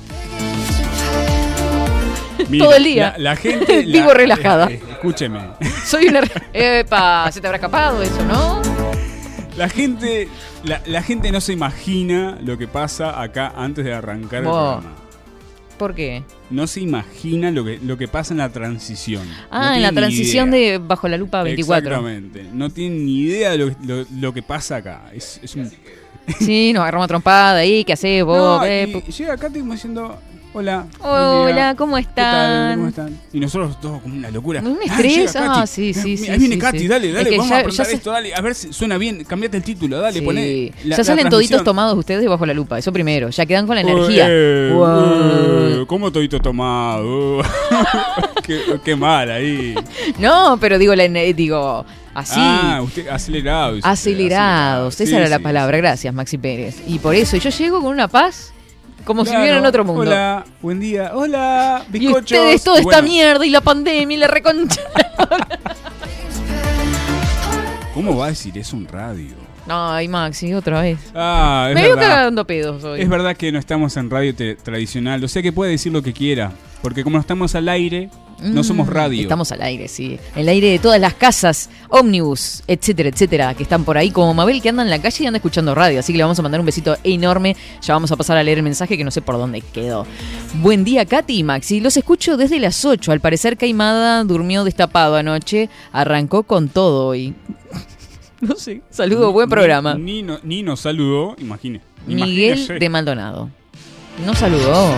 C: Mira,
B: Todo el día.
C: La, la gente. la-
B: Vivo relajada.
C: eh, escúcheme.
B: soy una... Epa, se te habrá escapado eso, ¿no?
C: La gente, la, la gente no se imagina lo que pasa acá antes de arrancar el programa.
B: ¿Por qué?
C: No se imagina lo que, lo que pasa en la transición.
B: Ah,
C: No
B: en la transición
C: idea.
B: de Bajo la Lupa 24.
C: Exactamente. No tienen ni idea de lo, lo- lo que pasa acá. Es, es un...
B: Sí, nos agarramos a trompada ahí, ¿qué haces vos?
C: No,
B: ¿Qué
C: y llega acá diciendo, hola.
B: Hola, ¿cómo
C: ¿qué tal? ¿Cómo
B: están?
C: están? Y nosotros todos como una locura.
B: Un estrés, ah, sí, sí, sí,
C: Ahí viene
B: sí,
C: Katy,
B: sí.
C: dale,
B: Es
C: dale,
B: que
C: vamos
B: ya-
C: a
B: se-
C: esto, dale, a ver si suena bien, cambiate el título, dale,
B: Sí.
C: poné.
B: ya salen toditos tomados ustedes bajo la lupa, eso primero. Ya quedan con la energía.
C: Eh,
B: Wow.
C: eh, ¿Cómo todito tomado? qué, qué mal ahí.
B: No, pero digo, la, digo así.
C: Ah, usted acelerado. dice usted,
B: acelerados. Esa era la palabra. Gracias, Maxi Pérez. Y por eso yo llego con una paz como si
C: Claro.
B: viviera en otro mundo.
C: Hola, buen día. Hola,
B: y
C: bizcochos.
B: ustedes, toda
C: Y
B: esta
C: bueno,
B: mierda y la pandemia y la reconcha.
C: ¿Cómo va a decir eso en radio?
B: Ay, Maxi, otra vez.
C: Ah, es
B: Me veo cagando pedos hoy.
C: Es verdad que no estamos en radio tradicional, o sea que puede decir lo que quiera, porque como no estamos al aire, no
B: Mm,
C: somos radio.
B: Estamos al aire, sí. El aire de todas las casas, ómnibus, etcétera, etcétera, que están por ahí, como Mabel que anda en la calle y anda escuchando radio. Así que le vamos a mandar un besito enorme. Ya vamos a pasar a leer el mensaje que no sé por dónde quedó. Buen día, Katy y Maxi. Los escucho desde las 8. Al parecer, Caimada durmió destapado anoche. Arrancó con todo hoy. No sé. Saludo, buen programa.
C: Ni, ni nos saludó, imagine.
B: Miguel de Maldonado. No saludó.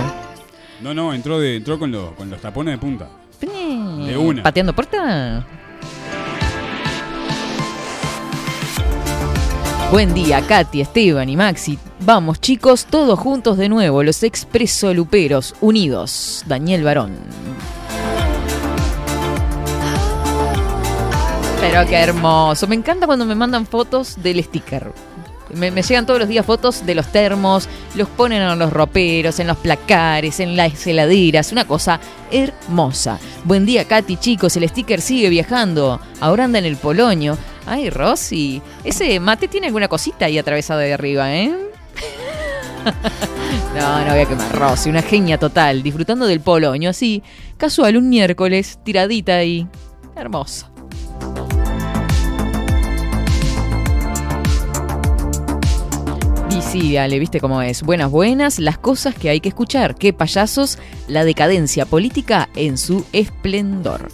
C: No, no, entró, de, entró con, los- con los tapones de punta. De una.
B: ¿Pateando puerta? Buen día, Katy, Esteban y Maxi. Vamos, chicos, todos juntos de nuevo, los expreso luperos, unidos. Daniel Barón. Pero qué hermoso. Me encanta cuando me mandan fotos del sticker. Me, llegan todos los días fotos de los termos, los ponen en los roperos, en los placares, en las heladeras. Una cosa hermosa. Buen día, Katy, chicos. El sticker sigue viajando. Ahora anda en el Polonio. Ay, Rosy. Ese mate tiene alguna cosita ahí atravesada de arriba, ¿eh? No, no voy a quemar. Rosy, una genia total. Disfrutando del Polonio, así. Casual, un miércoles, tiradita ahí. Hermoso. Y sí, Ale, viste cómo es. Buenas, buenas, las cosas que hay que escuchar. Qué payasos, la decadencia política en su esplendor.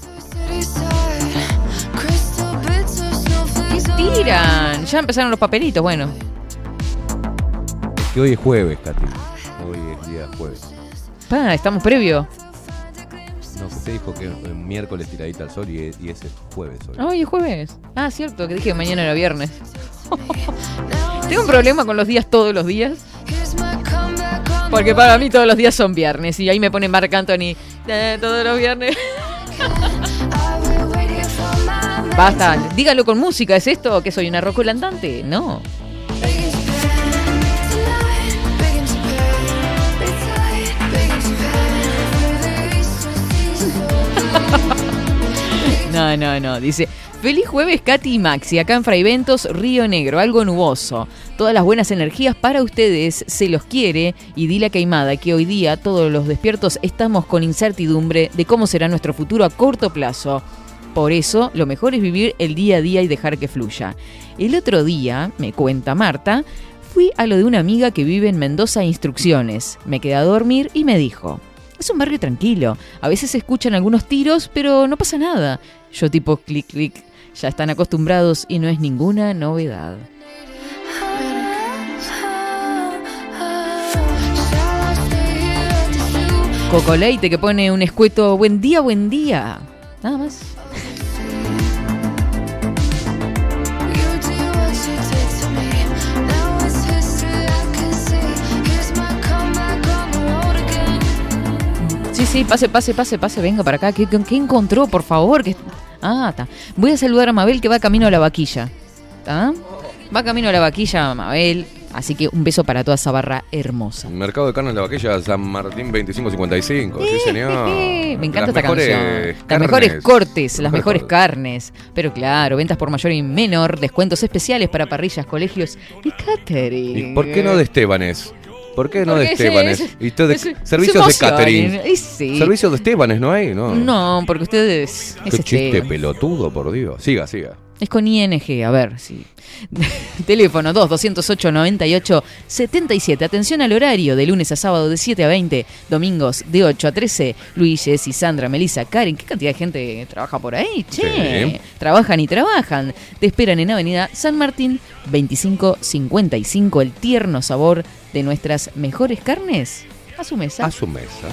B: ¿Qué tiran? Ya empezaron los papelitos, bueno.
D: Es que hoy es jueves, Katy. Hoy es día jueves.
B: Pa, estamos previo.
D: No, usted dijo que eh, miércoles tiradita al sol y es, y es el jueves hoy.
B: Hoy es jueves. Ah, cierto, que dije que mañana era viernes. Tengo un problema con los días todos los días. Porque para mí todos los días son viernes. Y ahí me pone Marc Anthony. "Eh, todos los viernes. Basta, dígalo con música. ¿Es esto que soy una rocola andante? No. No, no, no. Dice, feliz jueves Katy y Maxi, acá en Fraiventos, Río Negro, algo nuboso. Todas las buenas energías para ustedes, se los quiere y dile a Caimada que hoy día todos los despiertos estamos con incertidumbre de cómo será nuestro futuro a corto plazo. Por eso, lo mejor es vivir el día a día y dejar que fluya. El otro día, me cuenta Marta, fui a lo de una amiga que vive en Mendoza Instrucciones. Me quedé a dormir y me dijo, es un barrio tranquilo. A veces se escuchan algunos tiros, pero no pasa nada. Yo tipo clic clic. Ya están acostumbrados y no es ninguna novedad. Coco Leite que pone un escueto buen día, buen día. Nada más. Sí, sí, pase, pase, pase, pase, venga para acá. ¿Qué, qué- qué encontró, por favor? Que- Ah, está. Voy a saludar a Mabel que va camino a la vaquilla. ¿Está? Va camino a la vaquilla, Mabel. Así que un beso para toda esa barra hermosa.
D: Mercado de carne en la vaquilla San Martín 2555. Sí, señor.
B: Me encanta
D: Las
B: esta canción. Las
D: carnes.
B: mejores cortes, las
D: Mejores
B: mejores carnes. Pero claro, ventas por mayor y menor, descuentos especiales para parrillas, colegios y catering.
D: ¿Y por qué no de Estebanes? ¿Por qué no
B: Porque
D: de Estebanes? y de- servicios
B: se
D: de catering.
B: Y sí.
D: Servicios de Estebanes, ¿no hay? No.
B: No, porque ustedes...
D: Qué
B: es
D: chiste
B: Esteban.
D: pelotudo, por Dios. Siga, siga.
B: Es con ING, a ver, sí. Teléfono 2 208 98 77. Atención al horario, de lunes a sábado de 7 a 20, domingos de 8 a 13. Luis, Jessy, Sandra, Melissa, Karen, ¿qué cantidad de gente trabaja por ahí? Che,
D: Sí.
B: trabajan y trabajan. Te esperan en Avenida San Martín 2555, el tierno sabor de nuestras mejores carnes. A su mesa.
D: A su mesa.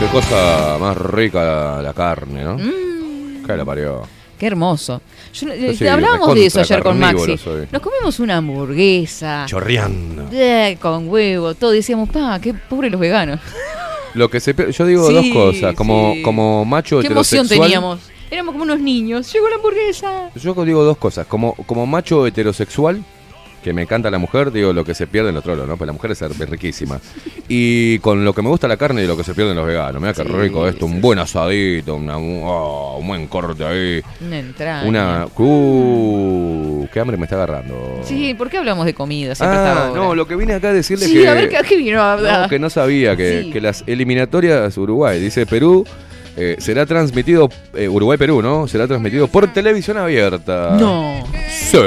D: Qué cosa más rica la, carne, ¿no?
B: Mm.
D: Que la parió.
B: Qué hermoso. Yo- eh,
D: sí,
B: hablábamos de eso ayer con Maxi.
D: soy.
B: Nos comimos una hamburguesa.
D: Chorreando.
B: Eh, con huevo, todo. Decíamos, pa, qué pobre los veganos.
D: Lo que se yo digo
B: Sí,
D: dos cosas, como,
B: sí.
D: como macho
B: Qué emoción
D: heterosexual.
B: teníamos. Éramos como unos niños. Llegó la hamburguesa.
D: Yo digo dos cosas, como, como macho heterosexual, que me encanta la mujer, digo lo que se pierde en los trolos, ¿no? Pues la mujer es es riquísima. Y con lo que me gusta la carne y lo que se pierde en los veganos. Mira qué rico esto, un buen asadito, una- un, oh, un buen corte ahí.
B: Una entrada.
D: Una. Uh, qué hambre me está agarrando.
B: Sí, ¿por qué hablamos de comida siempre
D: Ah, no, lo que vine acá a decirle
B: Sí,
D: que.
B: a ver, ¿qué, vino a hablar?
D: No, que no sabía que, que las eliminatorias Uruguay, dice Perú, eh, será transmitido, eh, Uruguay-Perú, ¿no? Será transmitido por televisión abierta.
B: No.
D: Sí.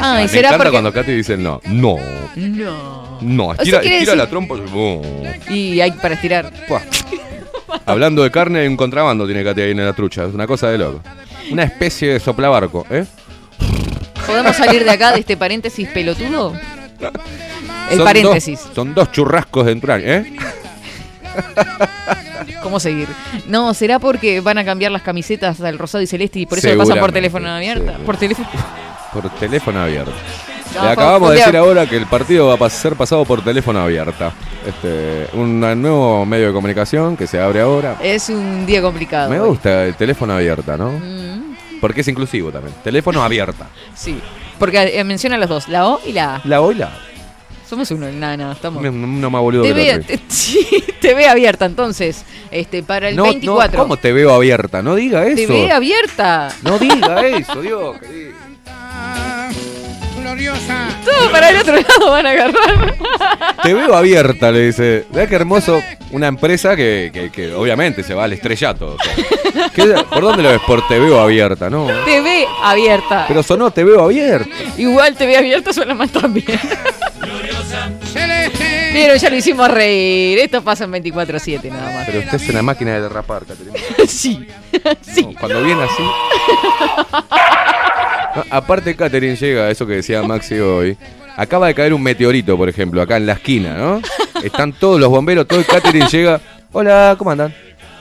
B: Ay,
D: me
B: será
D: encanta
B: porque-
D: cuando Katy dice no. No.
B: No.
D: No,
B: sea,
D: estira,
B: quiere
D: estira
B: decir-
D: la trompa. no.
B: Y hay para estirar.
D: Hablando de carne, hay un contrabando tiene Katy ahí en la trucha. Es una cosa de loco. Una especie de soplabarco, ¿eh?
B: ¿Podemos salir de acá de este paréntesis pelotudo? El
D: Son
B: paréntesis.
D: dos- son dos churrascos de entraña, ¿eh?
B: ¿Cómo seguir? No, ¿será porque van a cambiar las camisetas al rosado y celeste y por eso le pasan por
D: Seguramente,
B: teléfono abierta? Por teléfono.
D: Por teléfono abierto.
B: No,
D: Le acabamos de decir ahora que el partido va a ser pasado por teléfono abierta. Este, un nuevo medio de comunicación que se abre ahora.
B: Es un día complicado.
D: Me
B: hoy.
D: gusta el teléfono abierta, ¿no?
B: Mm,
D: Porque es inclusivo también. Teléfono abierta.
B: sí. Porque eh, menciona los dos, la O y la A.
D: La O y la A.
B: Somos uno, nada, no, estamos.
D: Uno más boludo que
B: TV,
D: otro.
B: te- sí, abierta, entonces. Este, para el
D: No,
B: 24.
D: no, ¿cómo te veo abierta? No diga eso.
B: TV abierta.
D: No diga eso, Dios.
M: Gloriosa.
B: Todo para el otro lado van a agarrar.
D: Te veo abierta, le dice. Vea qué hermoso. Una empresa que, que- que obviamente se va al estrellato. o sea. ¿Qué- ¿Por dónde lo ves? Por te veo abierta, ¿no?
B: TV abierta.
D: Pero sonó te veo abierta.
B: Igual TV abierta suena más también. Pero ya lo hicimos reír. Esto pasa en 24-7 nada más.
D: Pero usted es una máquina de derrapar, Caterina.
B: sí.
D: No, cuando viene así. No, aparte, Catherine llega a eso que decía Maxi hoy. Acaba de caer un meteorito, por ejemplo, acá en la esquina, ¿no? Están todos los bomberos, todo y Catherine llega. Hola, ¿cómo andan?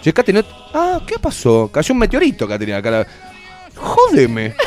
D: Yo, Catherine, ah, ¿qué pasó? Cayó un meteorito, Catherine, acá. la- Jódeme.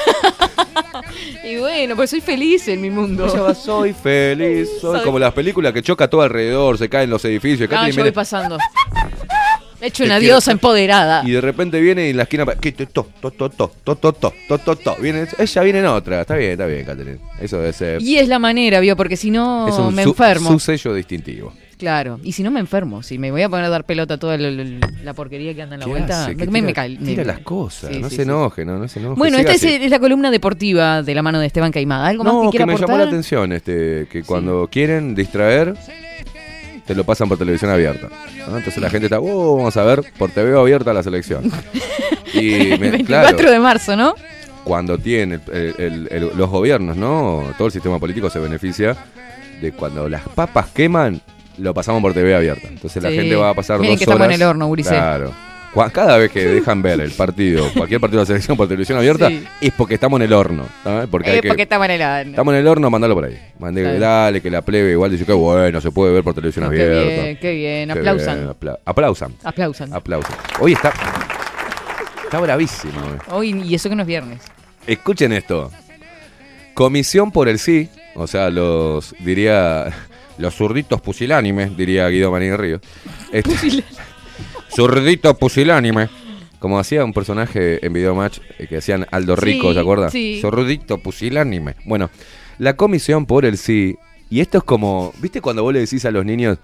B: Y bueno, pues soy feliz en mi mundo.
D: Va, soy feliz, soy
B: Soy-
D: como las películas que choca todo alrededor, se caen los edificios.
B: No, yo voy pasando. He hecho una diosa empoderada.
D: Y de repente viene y en la esquina. ¿Qué? To, to, to, to, to, to, to, to, to. Viene, ella viene en otra. Está bien, está bien, Catherine. Eso debe ser.
B: Y es la manera, vio, porque si no
D: es un
B: me enfermo.
D: su sello distintivo.
B: Claro, y si no me enfermo, si me voy a poner a dar pelota a toda la, la- la porquería que anda en la
D: ¿Qué
B: vuelta,
D: hace?
B: me,
D: ¿Qué
B: me- me
D: tira-
B: me-
D: las cosas,
B: Sí,
D: no
B: sí,
D: se
B: sí.
D: enoje, no, no se enoje.
B: Bueno, esta es, la columna deportiva de la mano de Esteban Caimada. ¿Algo más
D: No,
B: que
D: que
B: quiera
D: me
B: aportar?
D: llamó la atención este, que cuando quieren distraer, te lo pasan por televisión abierta. ¿no? Entonces la gente está, oh, vamos a ver por TV abierta la selección. Y
B: El
D: me-
B: 24
D: claro,
B: de marzo, ¿no?
D: cuando tienen los gobiernos, ¿no? Todo el sistema político se beneficia de cuando las papas queman, lo pasamos por TV abierta. Entonces la
B: Sí.
D: gente va a pasar
B: Miren
D: dos
B: que estamos
D: horas.
B: en el horno, Ulises.
D: Claro. Cada vez que dejan ver el partido, cualquier partido de la selección por televisión abierta,
B: Sí.
D: es porque estamos en el horno. ¿sabes? Porque hay
B: Eh,
D: que-
B: porque estamos en el horno.
D: Estamos en el horno, mandalo por ahí. Mandé, dale, que la plebe igual dice que bueno, se puede ver por televisión
B: No, qué
D: abierta.
B: bien, qué bien, aplausan.
D: apla- aplausan.
B: Aplausan.
D: Aplausan. Hoy está. Está bravísimo. eh.
B: Hoy, y eso que no es viernes.
D: Escuchen esto. Comisión por el sí. O sea, los, diría, los zurditos pusilánimes, diría Guido Marín Ríos. Este, zurditos pusilánimes. Como hacía un personaje en Videomatch eh, que hacían Aldo Rico,
B: Sí,
D: ¿se acuerdan?
B: sí.
D: Zurdito pusilánime. Bueno, la comisión por el sí. Y esto es como, ¿viste cuando vos le decís a los niños,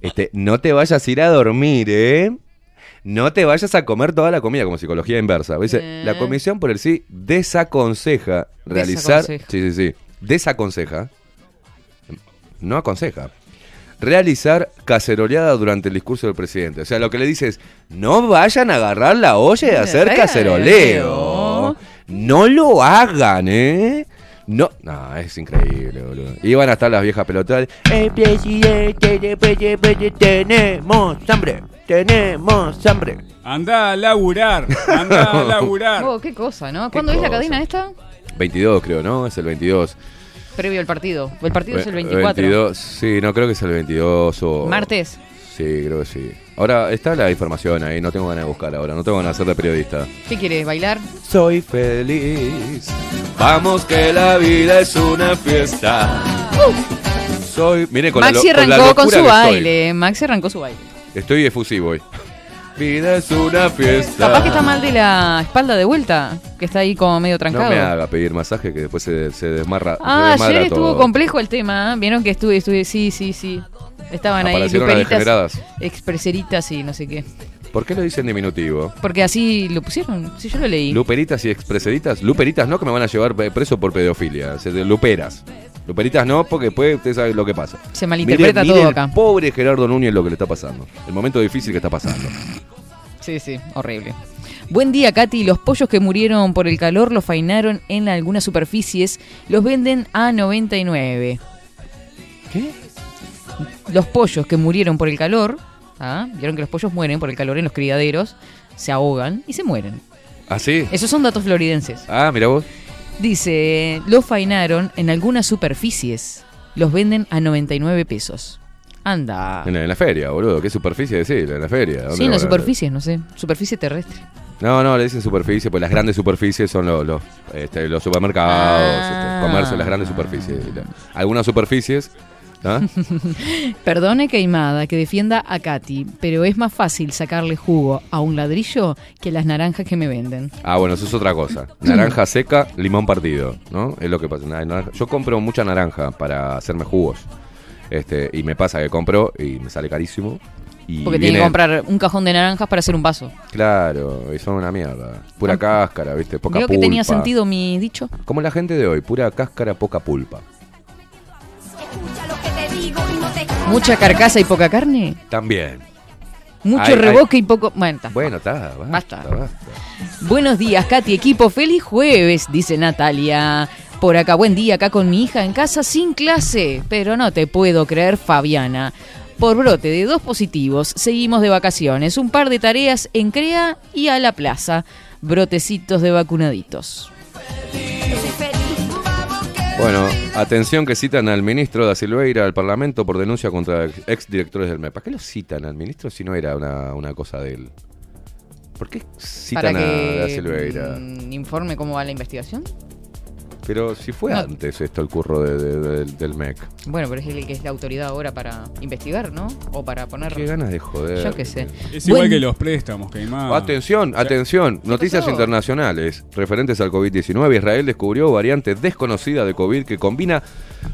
D: este, no te vayas a ir a dormir, ¿eh? No te vayas a comer toda la comida, como psicología inversa.
B: Eh.
D: la comisión por el sí desaconseja realizar.
B: Desaconseja.
D: Sí, sí, sí. Desaconseja. No aconseja. Realizar caceroleada durante el discurso del presidente. O sea, lo que le dice es, no vayan a agarrar la olla y hacer caceroleo. No lo hagan, ¿eh? No, no, es increíble, boludo. Y van a estar las viejas pelotas. El presidente, el presidente, tenemos hambre, tenemos hambre.
C: Anda a laburar, anda a laburar.
B: Oh, qué cosa, ¿no? ¿Cuándo es la cadena esta?
D: 22 creo, ¿no? Es el 22.
B: Previo al partido. El partido es el
D: Ve-
B: 24.
D: 22, sí, no creo que es el 22 o...
B: Martes.
D: Sí, creo que sí. Ahora está la información ahí, no tengo ganas de buscar ahora, no tengo ganas de ser de periodista.
B: ¿Qué quieres? ¿Bailar?
D: Soy feliz. Vamos que la vida es una fiesta. Soy, mire con
B: Maxi
D: la, lo- con la
B: arrancó con, su baile. Maxi arrancó su baile.
D: Estoy efusivo hoy. Vida es una fiesta.
B: Capaz que está mal de la espalda de vuelta. Que está ahí como medio
D: No
B: trancado.
D: me haga pedir masaje que después se, se desmarra. se
B: Ah,
D: desmadra
B: ayer estuvo
D: todo.
B: complejo el tema. ¿eh? Vieron que estuve, estuve, sí, sí, sí. Estaban ahí
D: Aparecieron
B: luperitas,
D: degeneradas.
B: expreseritas y no sé qué.
D: ¿Por qué lo dicen diminutivo?
B: Porque así lo pusieron. Sí, yo lo leí.
D: Luperitas y expreseritas. Luperitas no, que me van a llevar preso por pedofilia. Luperas. Luperitas no, porque después usted sabe lo que pasa.
B: Se malinterpreta
D: Mire-
B: todo
D: mire
B: acá.
D: el Pobre Gerardo Núñez lo que le está pasando. El momento difícil que está pasando.
B: Sí, sí, horrible. Buen día, Katy. Los pollos que murieron por el calor los fainaron en algunas superficies. Los venden a 99.
D: ¿Qué?
B: Los pollos que murieron por el calor. ¿Ah? Vieron que los pollos mueren por el calor en los criaderos. Se ahogan y se mueren.
D: ¿Ah, sí?
B: Esos son datos floridenses.
D: Ah, mira vos.
B: Dice, lo fainaron en algunas superficies. Los venden a 99 pesos. Anda.
D: En la, en la feria, boludo. ¿Qué superficie decir? En la feria. ¿Dónde
B: Sí, en las superficies, no sé. Superficie terrestre.
D: No, no, le dicen superficie, pues las grandes superficies son los, los, este, los supermercados,
B: Ah.
D: este, comercio, las grandes superficies. La- Algunas superficies. ¿Ah?
B: Perdone Queimada que defienda a Katy, pero es más fácil sacarle jugo a un ladrillo que las naranjas que me venden.
D: Ah, bueno, eso es otra cosa. Naranja seca, limón partido, ¿no? Es lo que pasa. Yo compro mucha naranja para hacerme jugos. Este, y me pasa que compro y me sale carísimo. Y
B: Porque tiene que comprar un cajón de naranjas para hacer un vaso.
D: Claro, y son una mierda. Pura cáscara, ¿viste? Poca pulpa.
B: que tenía sentido mi dicho.
D: Como la gente de hoy, pura cáscara, poca pulpa.
B: Mucha carcasa y poca carne.
D: También.
B: Mucho
D: Ay, ay.
B: reboque y poco... Bueno, está.
D: Bueno, está, basta, basta.
B: Buenos días, Katy, equipo. Feliz jueves, dice Natalia. Por acá, buen día, acá con mi hija en casa sin clase. Pero no te puedo creer, Fabiana. Por brote de dos positivos, seguimos de vacaciones. Un par de tareas en CREA y a la plaza. Brotecitos de vacunaditos.
D: Bueno, atención que citan al ministro da Silveira al Parlamento por denuncia contra ex directores del MEP. ¿Para qué lo citan al ministro si no era una, una cosa de él? ¿Por qué citan
B: Para
D: a
B: que
D: da Silveira?
B: mm, informe cómo va la investigación.
D: Pero si fue
B: No.
D: antes esto el curro de- de- de- del MEC.
B: Bueno, pero es el que es la autoridad ahora para investigar, ¿no? O para poner...
D: Qué ganas de joder.
B: Yo qué sé.
C: Es igual que los préstamos, Queimada.
D: Atención, atención. Noticias
B: pasó?
D: internacionales referentes al COVID-19. Israel descubrió variante desconocida de COVID que combina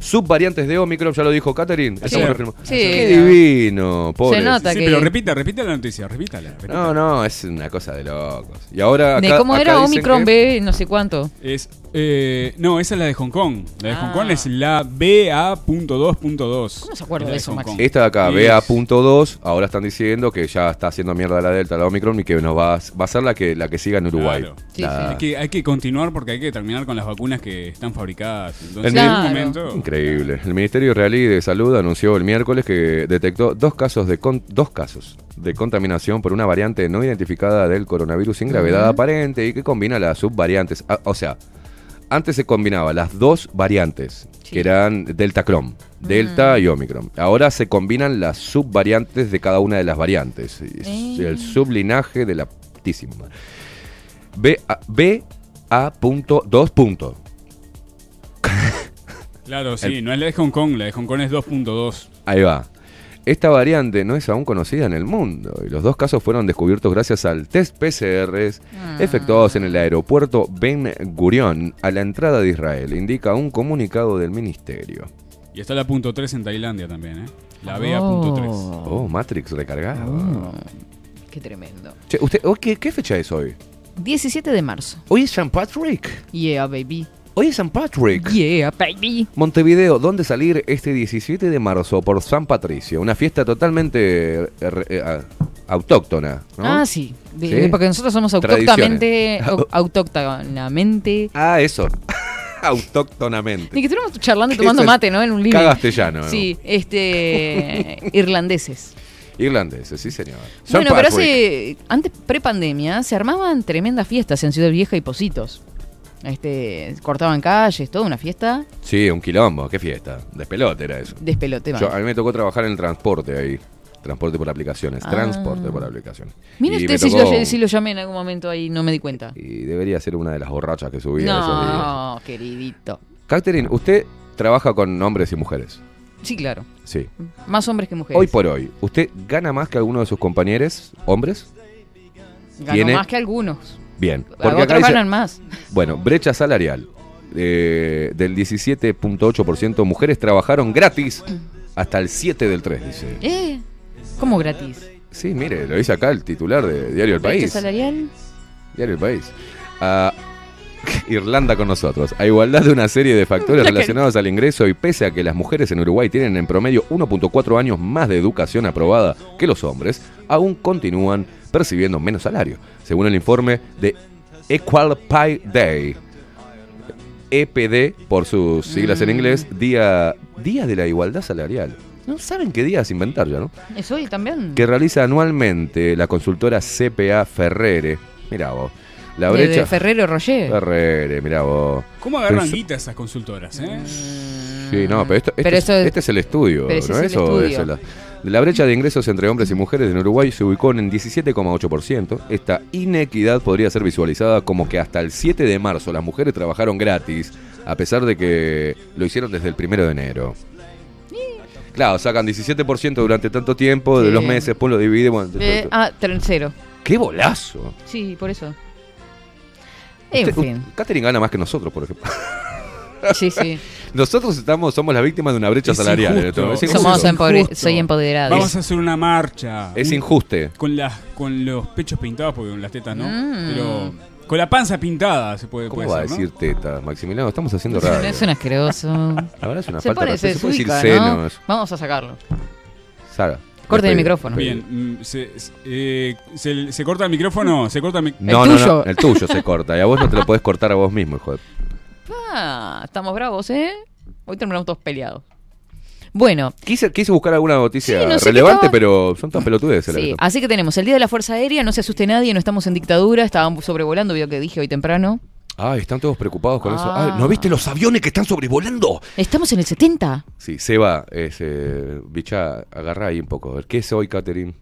D: subvariantes de Omicron. Ya lo dijo Catherine. Estamos.
B: Sí,
D: Qué
B: claro.
D: divino, pobre.
B: Se nota
C: Sí,
B: que...
C: pero repita, repita la noticia, repítala. repítala.
D: No, no, es una cosa de locos. Y ahora
B: de cómo
D: acá
B: era Omicron
D: que-
B: B, no sé cuánto.
C: Es, eh, no, esa es la de Hong Kong. La de Hong
B: Ah.
C: Kong es la BA.2.2.
B: ¿Cómo se acuerda
C: Es la
B: de eso,
C: Hong
B: Maxi?
C: Kong.
D: Esta de acá,
C: Y
D: BA.2, ahora están diciendo que ya está haciendo mierda la Delta, la Omicron y que nos va a, va a ser la que, la que siga en Uruguay.
C: Claro.
B: Sí,
D: La-
C: Hay que, hay que continuar porque hay que terminar con las vacunas que están fabricadas. Entonces,
D: El
C: en
B: Claro.
C: un momento.
D: Increíble. El Ministerio Israelí de Salud anunció el miércoles que detectó dos casos de con- dos casos de contaminación por una variante no identificada del coronavirus sin gravedad aparente y que combina las subvariantes. Ah, o sea, antes se combinaba las dos variantes, que eran Delta Crom, Delta y Omicron. Ahora se combinan las subvariantes de cada una de las variantes. Es
B: Eh.
D: El sublinaje de la putísima. B A, B A punto, dos puntos.
C: Claro, sí, no es la de Hong Kong, la de Hong Kong es 2.2.
D: Ahí va. Esta variante no es aún conocida en el mundo y los dos casos fueron descubiertos gracias al test PCRs efectuados en el aeropuerto Ben Gurion a la entrada de Israel, indica un comunicado del ministerio.
C: Y está la punto .3 en Tailandia también, ¿eh? La
B: Oh.
C: BA.3.
D: Oh, Matrix recargada.
B: Oh, qué tremendo.
D: Che, usted, oh, ¿qué, qué fecha es hoy?
B: 17 de marzo.
D: Hoy es San Patrick.
B: Yeah, baby.
D: Hoy es San Patrick.
B: Yeah, baby.
D: Montevideo, ¿dónde salir este 17 de marzo por San Patricio? Una fiesta totalmente eh, eh, autóctona. ¿no?
B: Ah, sí. De-
D: Sí.
B: Porque nosotros somos autóctonamente. au- autóctonamente.
D: Ah, eso. Autóctonamente.
B: Ni que estuviéramos charlando y
D: ¿Qué
B: tomando mate, ¿no? En un living.
D: castellano, ¿no?
B: Sí, este. irlandeses.
D: Irlandeses, sí, señor. San
B: Bueno, pero hace. Antes, prepandemia, se armaban tremendas fiestas en Ciudad Vieja y Positos. Este, cortaban calles, toda una fiesta.
D: Sí, un quilombo, qué fiesta. Despelote era eso.
B: Despelote,
D: Yo, a mí me tocó trabajar en el transporte ahí. Transporte por aplicaciones.
B: Ah.
D: Transporte por aplicaciones.
B: Mire usted si,
D: tocó-
B: lo, si lo llamé en algún momento ahí, no me di cuenta.
D: Y debería ser una de las borrachas que subía esos días.
B: No, queridito.
D: Catherine, usted trabaja con hombres y mujeres.
B: Sí, claro.
D: Sí.
B: Más hombres que mujeres.
D: Hoy por hoy, ¿usted gana más que alguno de sus compañeros hombres?
B: Ganó
D: tiene-
B: más que algunos.
D: Bien.
B: Otros
D: acá dice-
B: ganan más.
D: Bueno, brecha salarial. eh, del 17.8% mujeres trabajaron gratis hasta el 7 del 3, dice.
B: ¿Eh? ¿Cómo gratis?
D: Sí, mire, lo dice acá el titular de Diario El
B: ¿Brecha
D: País.
B: salarial?
D: Diario El País. Ah, Irlanda con nosotros. A igualdad de una serie de factores relacionados al ingreso y pese a que las mujeres en Uruguay tienen en promedio 1.4 años más de educación aprobada que los hombres, aún continúan percibiendo menos salario, según el informe de Equal Pay Day. EPD, por sus siglas en
B: Mm.
D: inglés, Día, Día de la Igualdad Salarial. No saben qué día es inventar ya, ¿no?
B: ¿Es hoy también?
D: que realiza anualmente la consultora CPA Ferrere, mira vos, La
B: De- de
D: brecha.
B: Ferrero Rocher.
D: Ferrere, mirá vos.
C: ¿Cómo agarran guita esas consultoras, eh?
D: Sí, no, pero, esto, este,
B: Pero
D: es,
B: eso es-
D: este es el estudio,
B: pero
D: ¿no
B: es
D: es?
B: el
D: ¿O
B: estudio.
D: es la, la brecha de ingresos entre hombres y mujeres en Uruguay se ubicó en 17,8%. Esta inequidad podría ser visualizada como que hasta el 7 de marzo las mujeres trabajaron gratis, a pesar de que lo hicieron desde el 1 de enero. Claro, sacan 17% durante tanto tiempo de los meses, pues lo dividimos.
B: Eh, ah, tercero.
D: ¡Qué bolazo!
B: Sí, por eso. En
D: Usted-
B: fin.
D: Catherine gana más que nosotros, por ejemplo.
B: Sí, sí.
D: Nosotros estamos, somos las víctimas de una brecha
C: Es
D: salarial.
C: injusto.
D: Es
B: Somos
D: injusto.
B: soy empoderada.
C: Vamos a hacer una marcha.
D: Es
C: Un-
D: injuste.
C: Con, las, con los pechos pintados, porque con las tetas no.
B: Mm.
C: Pero con la panza pintada se puede,
D: ¿Cómo
C: puede
D: va a decir teta, Maximiliano? Estamos haciendo radio.
B: Es un asqueroso.
D: La verdad es una
B: se
D: falta
B: pone,
D: de
B: se
D: respeto. Se puede decir
B: desubica, ¿no?
D: senos.
B: Vamos a sacarlo.
D: Sara.
B: Corten el micrófono.
C: Bien, mm, se, eh, se, se corta el micrófono? ¿Se corta el mic-
D: No, no, no, el tuyo se corta. Y a vos no te lo podés cortar a vos mismo, hijo de...
B: Ah, estamos bravos, ¿eh? Hoy terminamos todos peleados. Bueno,
D: Quise, quise buscar alguna noticia
B: Sí, no sé qué
D: relevante,
B: estaba-
D: pero son tan pelotudes.
B: sí, así que tenemos el Día de la Fuerza Aérea, no se asuste nadie, no estamos en dictadura, estábamos sobrevolando, vio que dije hoy temprano.
D: Ay, están todos preocupados con eso.
B: Ah.
D: ¿no viste los aviones que están sobrevolando?
B: Estamos en el 70,
D: Sí, Seba, ese, bicha, agarra ahí un poco. ¿Qué es hoy, Catherine?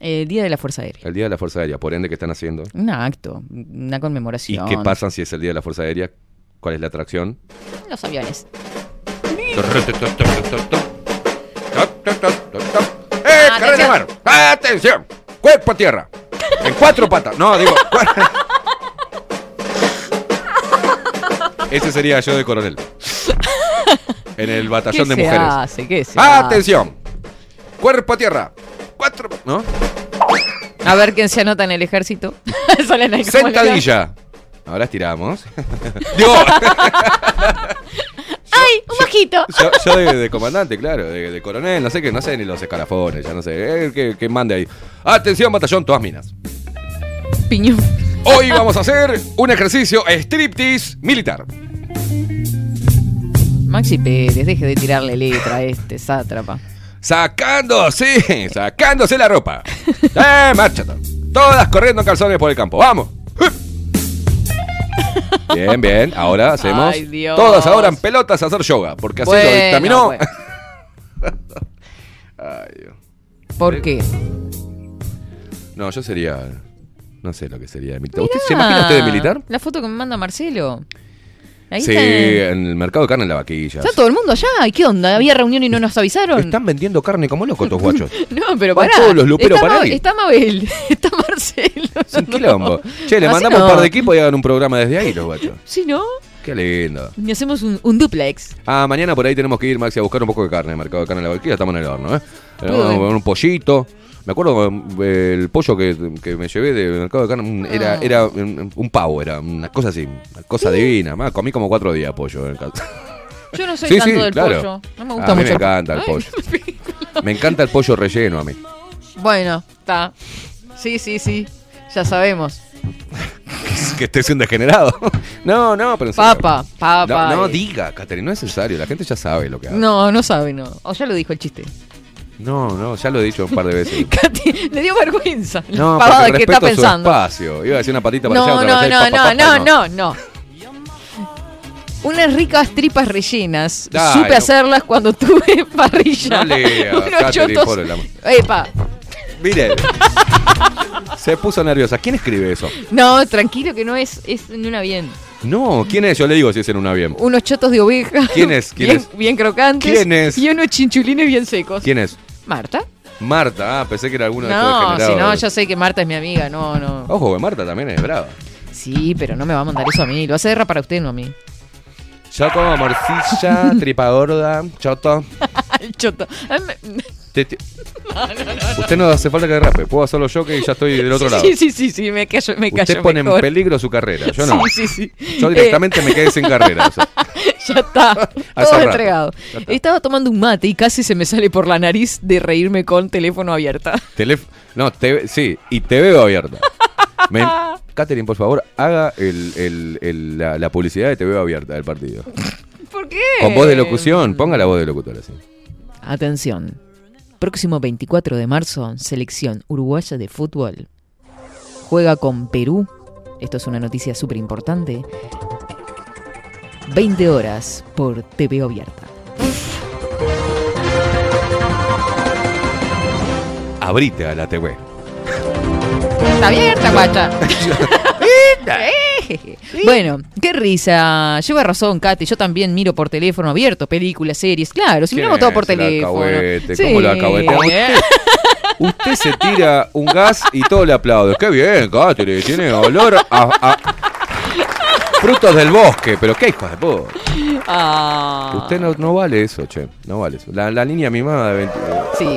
B: el Día de la Fuerza Aérea.
D: El Día de la Fuerza Aérea. Por ende, ¿qué están haciendo?
B: Un acto, una
D: ¿Y
B: conmemoración.
D: qué pasan si es el Día de la Fuerza Aérea? ¿Cuál es la atracción?
B: Los aviones.
D: ¡Eh, cara de mar! ¡Atención! ¡Cuerpo a tierra! En cuatro patas. No, digo. Ese sería yo de coronel. En el batallón
B: ¿Qué
D: de
B: se
D: mujeres.
B: hace? ¿Qué se
D: ¡Atención! Cuerpo a tierra. Cuatro. ¿No?
B: A ver quién se anota en el ejército.
D: Sentadilla. Ahora estiramos. Digo,
B: ¡Ay, un bajito!
D: yo, yo de, de comandante, claro, de, de coronel, no sé qué, no sé ni los escalafones, ya no sé. Eh, que, que mande ahí. Atención, batallón, todas minas.
B: Piñón.
D: Hoy vamos a hacer un ejercicio striptease militar.
B: Maxi Pérez, deje de tirarle letra a este sátrapa.
D: Sacándose, sacándose la ropa. ¡Eh, marcha! Todas corriendo en calzones por el campo. ¡Vamos! Bien, bien. Ahora hacemos.
B: Ay, Dios.
D: Todas ahora en pelotas a hacer yoga. Porque así lo
B: Bueno,
D: dictaminó.
B: bueno.
D: Ay, Dios.
B: ¿Por qué?
D: No, yo sería. No sé lo que sería de militar. ¿Usted se imagina usted de militar?
B: La foto que me manda Marcelo. Ahí
D: sí, en el mercado de carne en la vaquilla.
B: Está todo el mundo allá. ¿Y qué onda? ¿Había reunión y no nos avisaron?
D: Están vendiendo carne como locos estos guachos.
B: No, pero
D: Van
B: pará.
D: todos los luperos
B: está,
D: para ahí.
B: está Mabel, está Marcelo.
D: Es un quilombo. Che, le
B: Así
D: mandamos
B: no.
D: un par de equipos y hagan un programa desde ahí, los guachos.
B: Sí, ¿no?
D: Qué lindo.
B: Y hacemos un, un duplex.
D: Ah, mañana por ahí tenemos que ir, Maxi, a buscar un poco de carne en el mercado de carne de la vaquilla. Estamos en el horno, ¿eh? Vamos a poner un pollito. Me acuerdo eh, el pollo que, que me llevé del mercado de carne era,
B: Ah.
D: era un, un pavo, era una cosa así, una cosa divina. Más, comí como cuatro días pollo en el caldo.
B: Yo no soy
D: Sí,
B: tanto
D: sí,
B: del
D: claro.
B: pollo. No me gusta
D: a mí
B: mucho.
D: me encanta el
B: Ay,
D: pollo. Me encanta el pollo relleno a mí.
B: Bueno, está. Sí, sí, sí. Ya sabemos.
D: Que esté siendo degenerado. No, no, pero.
B: Papa, papa.
D: No, no
B: eh.
D: diga, Catherine, no es necesario. La gente ya sabe lo que hace.
B: No, no sabe, no. O ya lo dijo el chiste.
D: No, no, ya lo he dicho un par de veces.
B: Katy, le dio vergüenza.
D: No,
B: pavada que está
D: su
B: pensando.
D: espacio. Iba a decir una patita para
B: No,
D: allá,
B: no, no,
D: allá,
B: no,
D: pa, pa,
B: no, no, no. Unas ricas tripas rellenas.
D: Ay,
B: Supe
D: no.
B: hacerlas cuando tuve parrilla.
D: No lea,
B: Unos chotos-. Epa.
D: Mire. Se puso nerviosa. ¿Quién escribe eso?
B: No, tranquilo que no es, es en una bien.
D: No, ¿quién es? Yo le digo si es en un avión.
B: Unos chotos de oveja.
D: ¿Quién es? ¿Quién
B: bien,
D: es?
B: bien crocantes.
D: ¿Quién es?
B: Y unos chinchulines bien secos.
D: ¿Quién es?
B: Marta.
D: Marta. Ah, pensé que era alguno de estos
B: No, si no, yo sé que Marta es mi amiga. No, no.
D: Ojo, que Marta también es brava.
B: Sí, pero no me va a mandar eso a mí. Lo hace guerra para usted, no a mí.
D: Choco, morcilla, tripa gorda, choto.
B: El choto. Ay, me-
D: Te- te-
B: No, no, no,
D: Usted no hace falta que rape. Puedo hacerlo yo que ya estoy del otro
B: sí,
D: lado.
B: Sí, sí, sí, sí, me callo, me callo
D: Usted pone
B: mejor.
D: en peligro su carrera. Yo no.
B: Sí, sí, sí.
D: Yo directamente me quedé sin carrera. o sea.
B: Ya está, todo entregado.
D: Está.
B: Estaba tomando un mate y casi se me sale por la nariz de reírme con teléfono abierta.
D: No, te- sí, y te veo abierta. Me- Catherine, por favor, haga el- el- el- la, la publicidad de te veo abierta del partido.
B: ¿Por qué?
D: Con voz de locución, ponga la voz de locutor así.
B: Atención. Próximo 24 de marzo, selección uruguaya de fútbol. Juega con Perú esto es una noticia súper importante, 20 horas por TV abierta.
D: Abrite a la TV.
B: Está abierta, guacha. Bueno, qué risa. Lleva razón, Katy. Yo también miro por teléfono abierto películas, series. Claro, si
D: ¿Quién
B: miramos todo por teléfono. Sí.
D: ¿Cómo alcahuetea? Usted, usted se tira un gas y todo le aplaude. Qué bien, Katy. Tiene olor a, a frutos del bosque. Pero qué hijo de puta.
B: Ah.
D: Usted no, no vale eso, che. No vale eso. La, la niña mimada de 20.
B: Sí.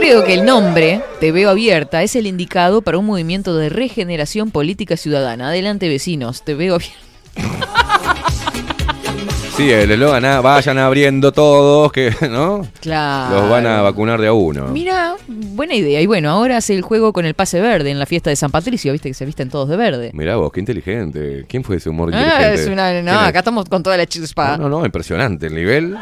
B: Creo que el nombre, Te veo abierta, es el indicado para un movimiento de regeneración política ciudadana. Adelante, vecinos, te veo abierta.
D: Sí, el eslogan, ah, vayan abriendo todos, que, ¿no?
B: Claro.
D: Los van a vacunar de a uno.
B: Mira, buena idea. Y bueno, ahora hace el juego con el pase verde en la fiesta de San Patricio, viste que se visten todos de verde.
D: Mirá vos, qué inteligente. ¿Quién fue ese humor
B: Ah,
D: inteligente?
B: es una,
D: ¿Quién
B: no,
D: es?
B: acá estamos con toda la chispa.
D: No, no, no, impresionante el nivel.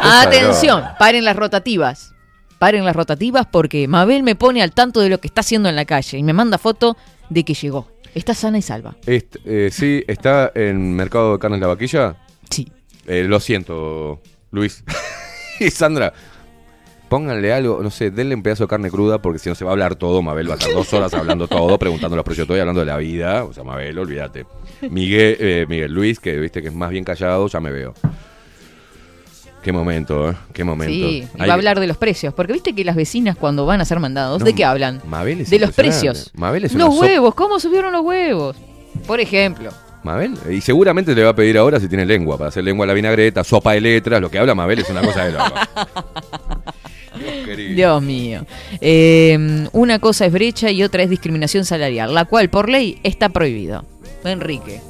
B: Atención, paren las rotativas. Paren las rotativas porque Mabel me pone al tanto de lo que está haciendo en la calle y me manda foto de que llegó. Está sana y salva.
D: Est- eh, sí, está en Mercado de Carnes La Vaquilla.
B: Sí.
D: Eh, lo siento, Luis. y Sandra, pónganle algo, no sé, denle un pedazo de carne cruda porque si no se va a hablar todo. Mabel va a estar dos horas hablando todo, preguntando los precios todo y hablando de la vida. O sea, Mabel, olvídate. Miguel, eh, Miguel Luis, que viste que es más bien callado, ya me veo. Qué momento, ¿eh? Qué momento.
B: Sí, y va a hablar de los precios. Porque viste que las vecinas cuando van a ser mandados,
D: No,
B: ¿de qué hablan?
D: Mabel es
B: de los precios.
D: Mabel es
B: los huevos, ¿cómo subieron los huevos? Por ejemplo.
D: Mabel, y seguramente le va a pedir ahora si tiene lengua, para hacer lengua a la vinagreta, sopa de letras, lo que habla Mabel es una cosa de loco. Dios.
B: Dios mío. Eh, una cosa es brecha y otra es discriminación salarial, la cual por ley está prohibido. Enrique.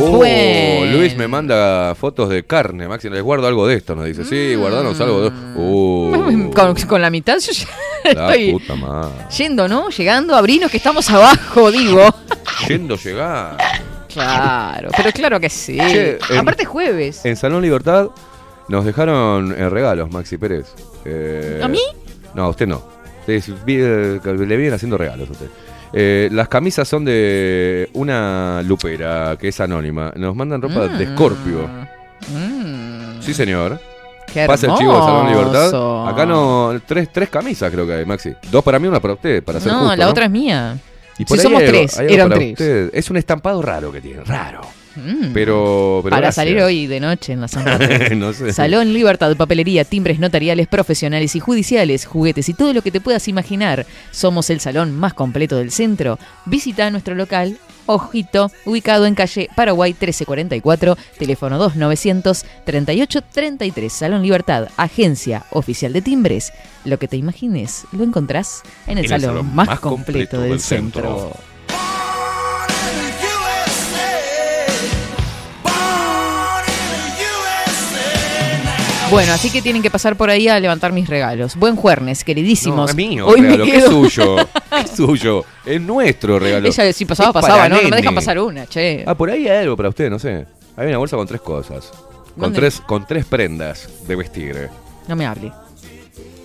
D: Oh,
B: Bueno.
D: Luis me manda fotos de carne, Maxi, les guardo algo de esto, nos dice. Sí, guardanos algo de Uh,
B: Con, con la mitad yo ya
D: la
B: estoy
D: puta madre.
B: yendo, ¿no? Llegando abrinos que estamos abajo, digo.
D: Yendo llegar.
B: Claro, pero claro que sí.
D: Che, en-
B: Aparte es jueves.
D: En Salón Libertad nos dejaron eh, regalos, Maxi Pérez. Eh,
B: ¿A mí?
D: No, a usted no. Eh, le vienen haciendo regalos a usted. Eh, las camisas son de una lupera que es anónima. Nos mandan ropa de
B: Mm.
D: Scorpio.
B: Mm,
D: Sí, señor.
B: qué
D: Pasa el chivo de Salón Libertad. Acá no. Tres, tres camisas creo que hay, Maxi. Dos para mí, una para usted, para ser
B: No,
D: justo,
B: la
D: ¿no?
B: otra es mía.
D: Y por
B: si
D: ahí
B: somos
D: hay
B: tres,
D: hay
B: eran tres.
D: usted. Es un estampado raro que tiene, raro.
B: Mm.
D: Pero, pero
B: Para
D: gracias.
B: salir hoy de noche en la San Rafael.
D: No sé.
B: Salón Libertad, papelería, timbres notariales, profesionales y judiciales, juguetes y todo lo que te puedas imaginar. Somos el salón más completo del centro. Visita nuestro local, Ojito, ubicado en calle Paraguay 1344, teléfono 2900 3833. Salón Libertad, agencia oficial de timbres. Lo que te imagines lo encontrás en el, salón, más, completo, del, centro. Bueno, así que tienen que pasar por ahí a levantar mis regalos. Buen jueves,
D: No,
B: queridísimos.
D: es mío,
B: Hoy me
D: regalo. ¿Qué es suyo? ¿Qué es suyo? Es nuestro regalo.
B: Ella si pasaba,
D: Es
B: pasaba, no, no me dejan pasar una, che.
D: Ah, por ahí hay algo para usted, no sé. Hay una bolsa con tres cosas. Con tres, con tres prendas de vestir.
B: No me hable.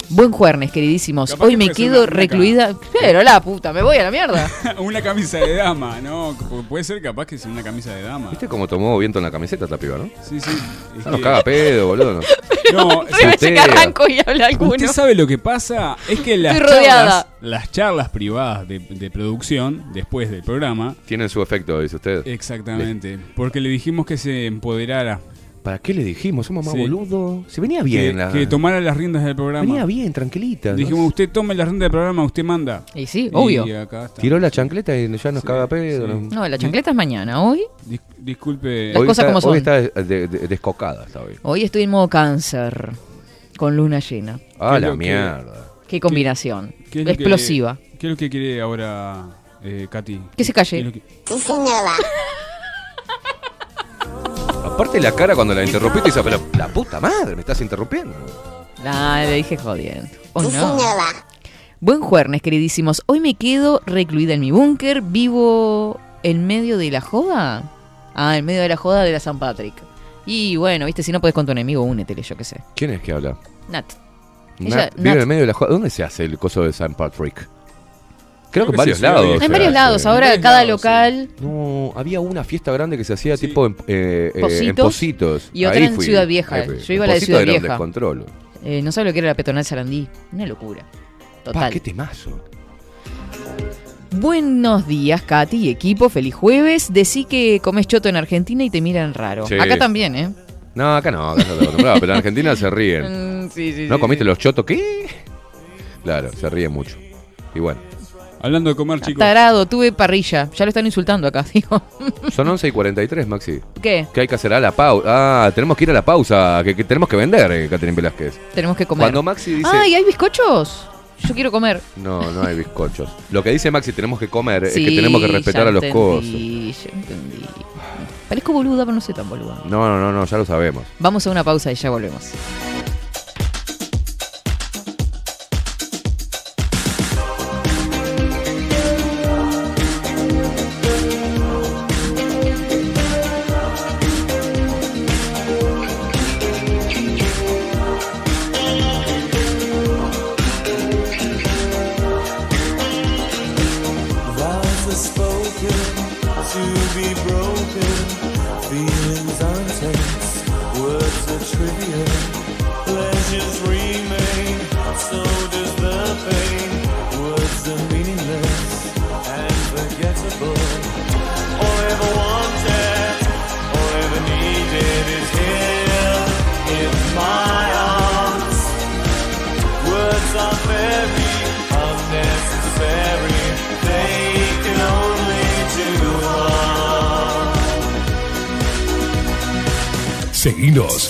B: Buen jueves, queridísimos.
C: Capaz
B: Hoy
C: que
B: me quedo recluida. Pero la puta, me voy a la mierda.
C: una camisa de dama, ¿no? Pu- Puede ser capaz que sea una camisa de dama.
D: ¿Viste cómo tomó viento en la camiseta esta piba, no?
C: Sí, sí. Es
D: No nos
C: que-
D: caga pedo, boludo. No.
C: No,
B: que arranco y habla alguno.
C: Usted sabe lo que pasa, es que las charlas, las charlas privadas de, de producción, después del programa,
D: Tienen su efecto, dice usted.
C: exactamente, porque le dijimos que se empoderara.
D: ¿Para qué le dijimos? Somos más
C: Sí.
D: boludo. Se venía bien.
C: Que,
D: la-
C: que tomara las riendas del programa.
D: Venía bien, tranquilita. ¿no?
C: Dijimos, usted tome las riendas del programa, usted manda.
B: Y sí, obvio.
C: Y acá está.
D: Tiró la chancleta y ya nos caga pedo. ¿no?
B: No, la chancleta es mañana. Hoy,
C: Dis- disculpe.
B: Las cosas
D: está,
B: como son.
D: Hoy está de- de- de- descocada, está hoy.
B: hoy estoy en modo cáncer. Con luna llena.
D: Ah,
C: ¿Qué es
D: la
C: que-
D: mierda.
B: Qué combinación.
C: ¿Qué es lo que-
B: Explosiva.
C: ¿Qué es lo que quiere ahora, eh, Katy?
B: Que se calle.
C: ¿Qué es lo que-
D: Aparte la cara cuando la interrumpiste dice, pero la puta madre, me estás interrumpiendo.
B: Ah, le dije jodiendo. Oh, no. Buen jueves, queridísimos. Hoy me quedo recluida en mi búnker. Vivo en medio de la joda. Ah, en medio de la joda de la San Patrick. Y bueno, viste, si no puedes con tu enemigo, únetele, yo qué sé.
D: ¿Quién es que habla?
B: Nat.
D: Nat,
B: Ella-
D: vive
B: Nat.
D: en medio de la joda. ¿Dónde se hace el coso de San Patrick? Creo que en varios
C: sí,
D: lados.
B: En varios lados, ahora cada
C: sí.
B: local
D: No, había una fiesta grande que se hacía tipo en, eh, eh, en
B: Positos y otra
D: Ahí
B: en
D: fui.
B: Ciudad Vieja. Yo iba a la de Ciudad
D: era un
B: Vieja.
D: descontrol.
B: eh, no sabe lo que era la peatonal Sarandí. Una locura.
D: Pa,
B: Total.
D: qué temazo.
B: Buenos días, Katy y equipo. Feliz jueves. Decí que comes choto en Argentina y te miran raro.
D: Sí.
B: Acá también, ¿eh?
D: No, acá no, acá no te acostumbrado, pero en Argentina se ríen.
B: Mm, sí, sí,
D: ¿No
B: sí,
D: comiste
B: sí.
D: los chotos? ¿Qué? Claro, se ríen mucho. Y bueno,
C: Hablando de comer, chicos.
B: Tarado, tuve parrilla. Ya lo están insultando acá, digo.
D: son 11 y 43, Maxi.
B: ¿Qué?
D: Que hay que hacer a la pausa. Ah, tenemos que ir a la pausa, que, que tenemos que vender, eh, Catherine Velázquez.
B: Tenemos que comer.
D: Cuando Maxi dice...
B: ¡Ay, hay bizcochos! Yo quiero comer.
D: No, no hay bizcochos. Lo que dice Maxi, tenemos que comer, es que
B: Sí,
D: tenemos que respetar
B: ya
D: a los cosos.
B: entendí, ya entendí. Parezco boluda, pero no soy tan boluda.
D: No, no, no, no, ya lo sabemos.
B: Vamos a una pausa y ya volvemos.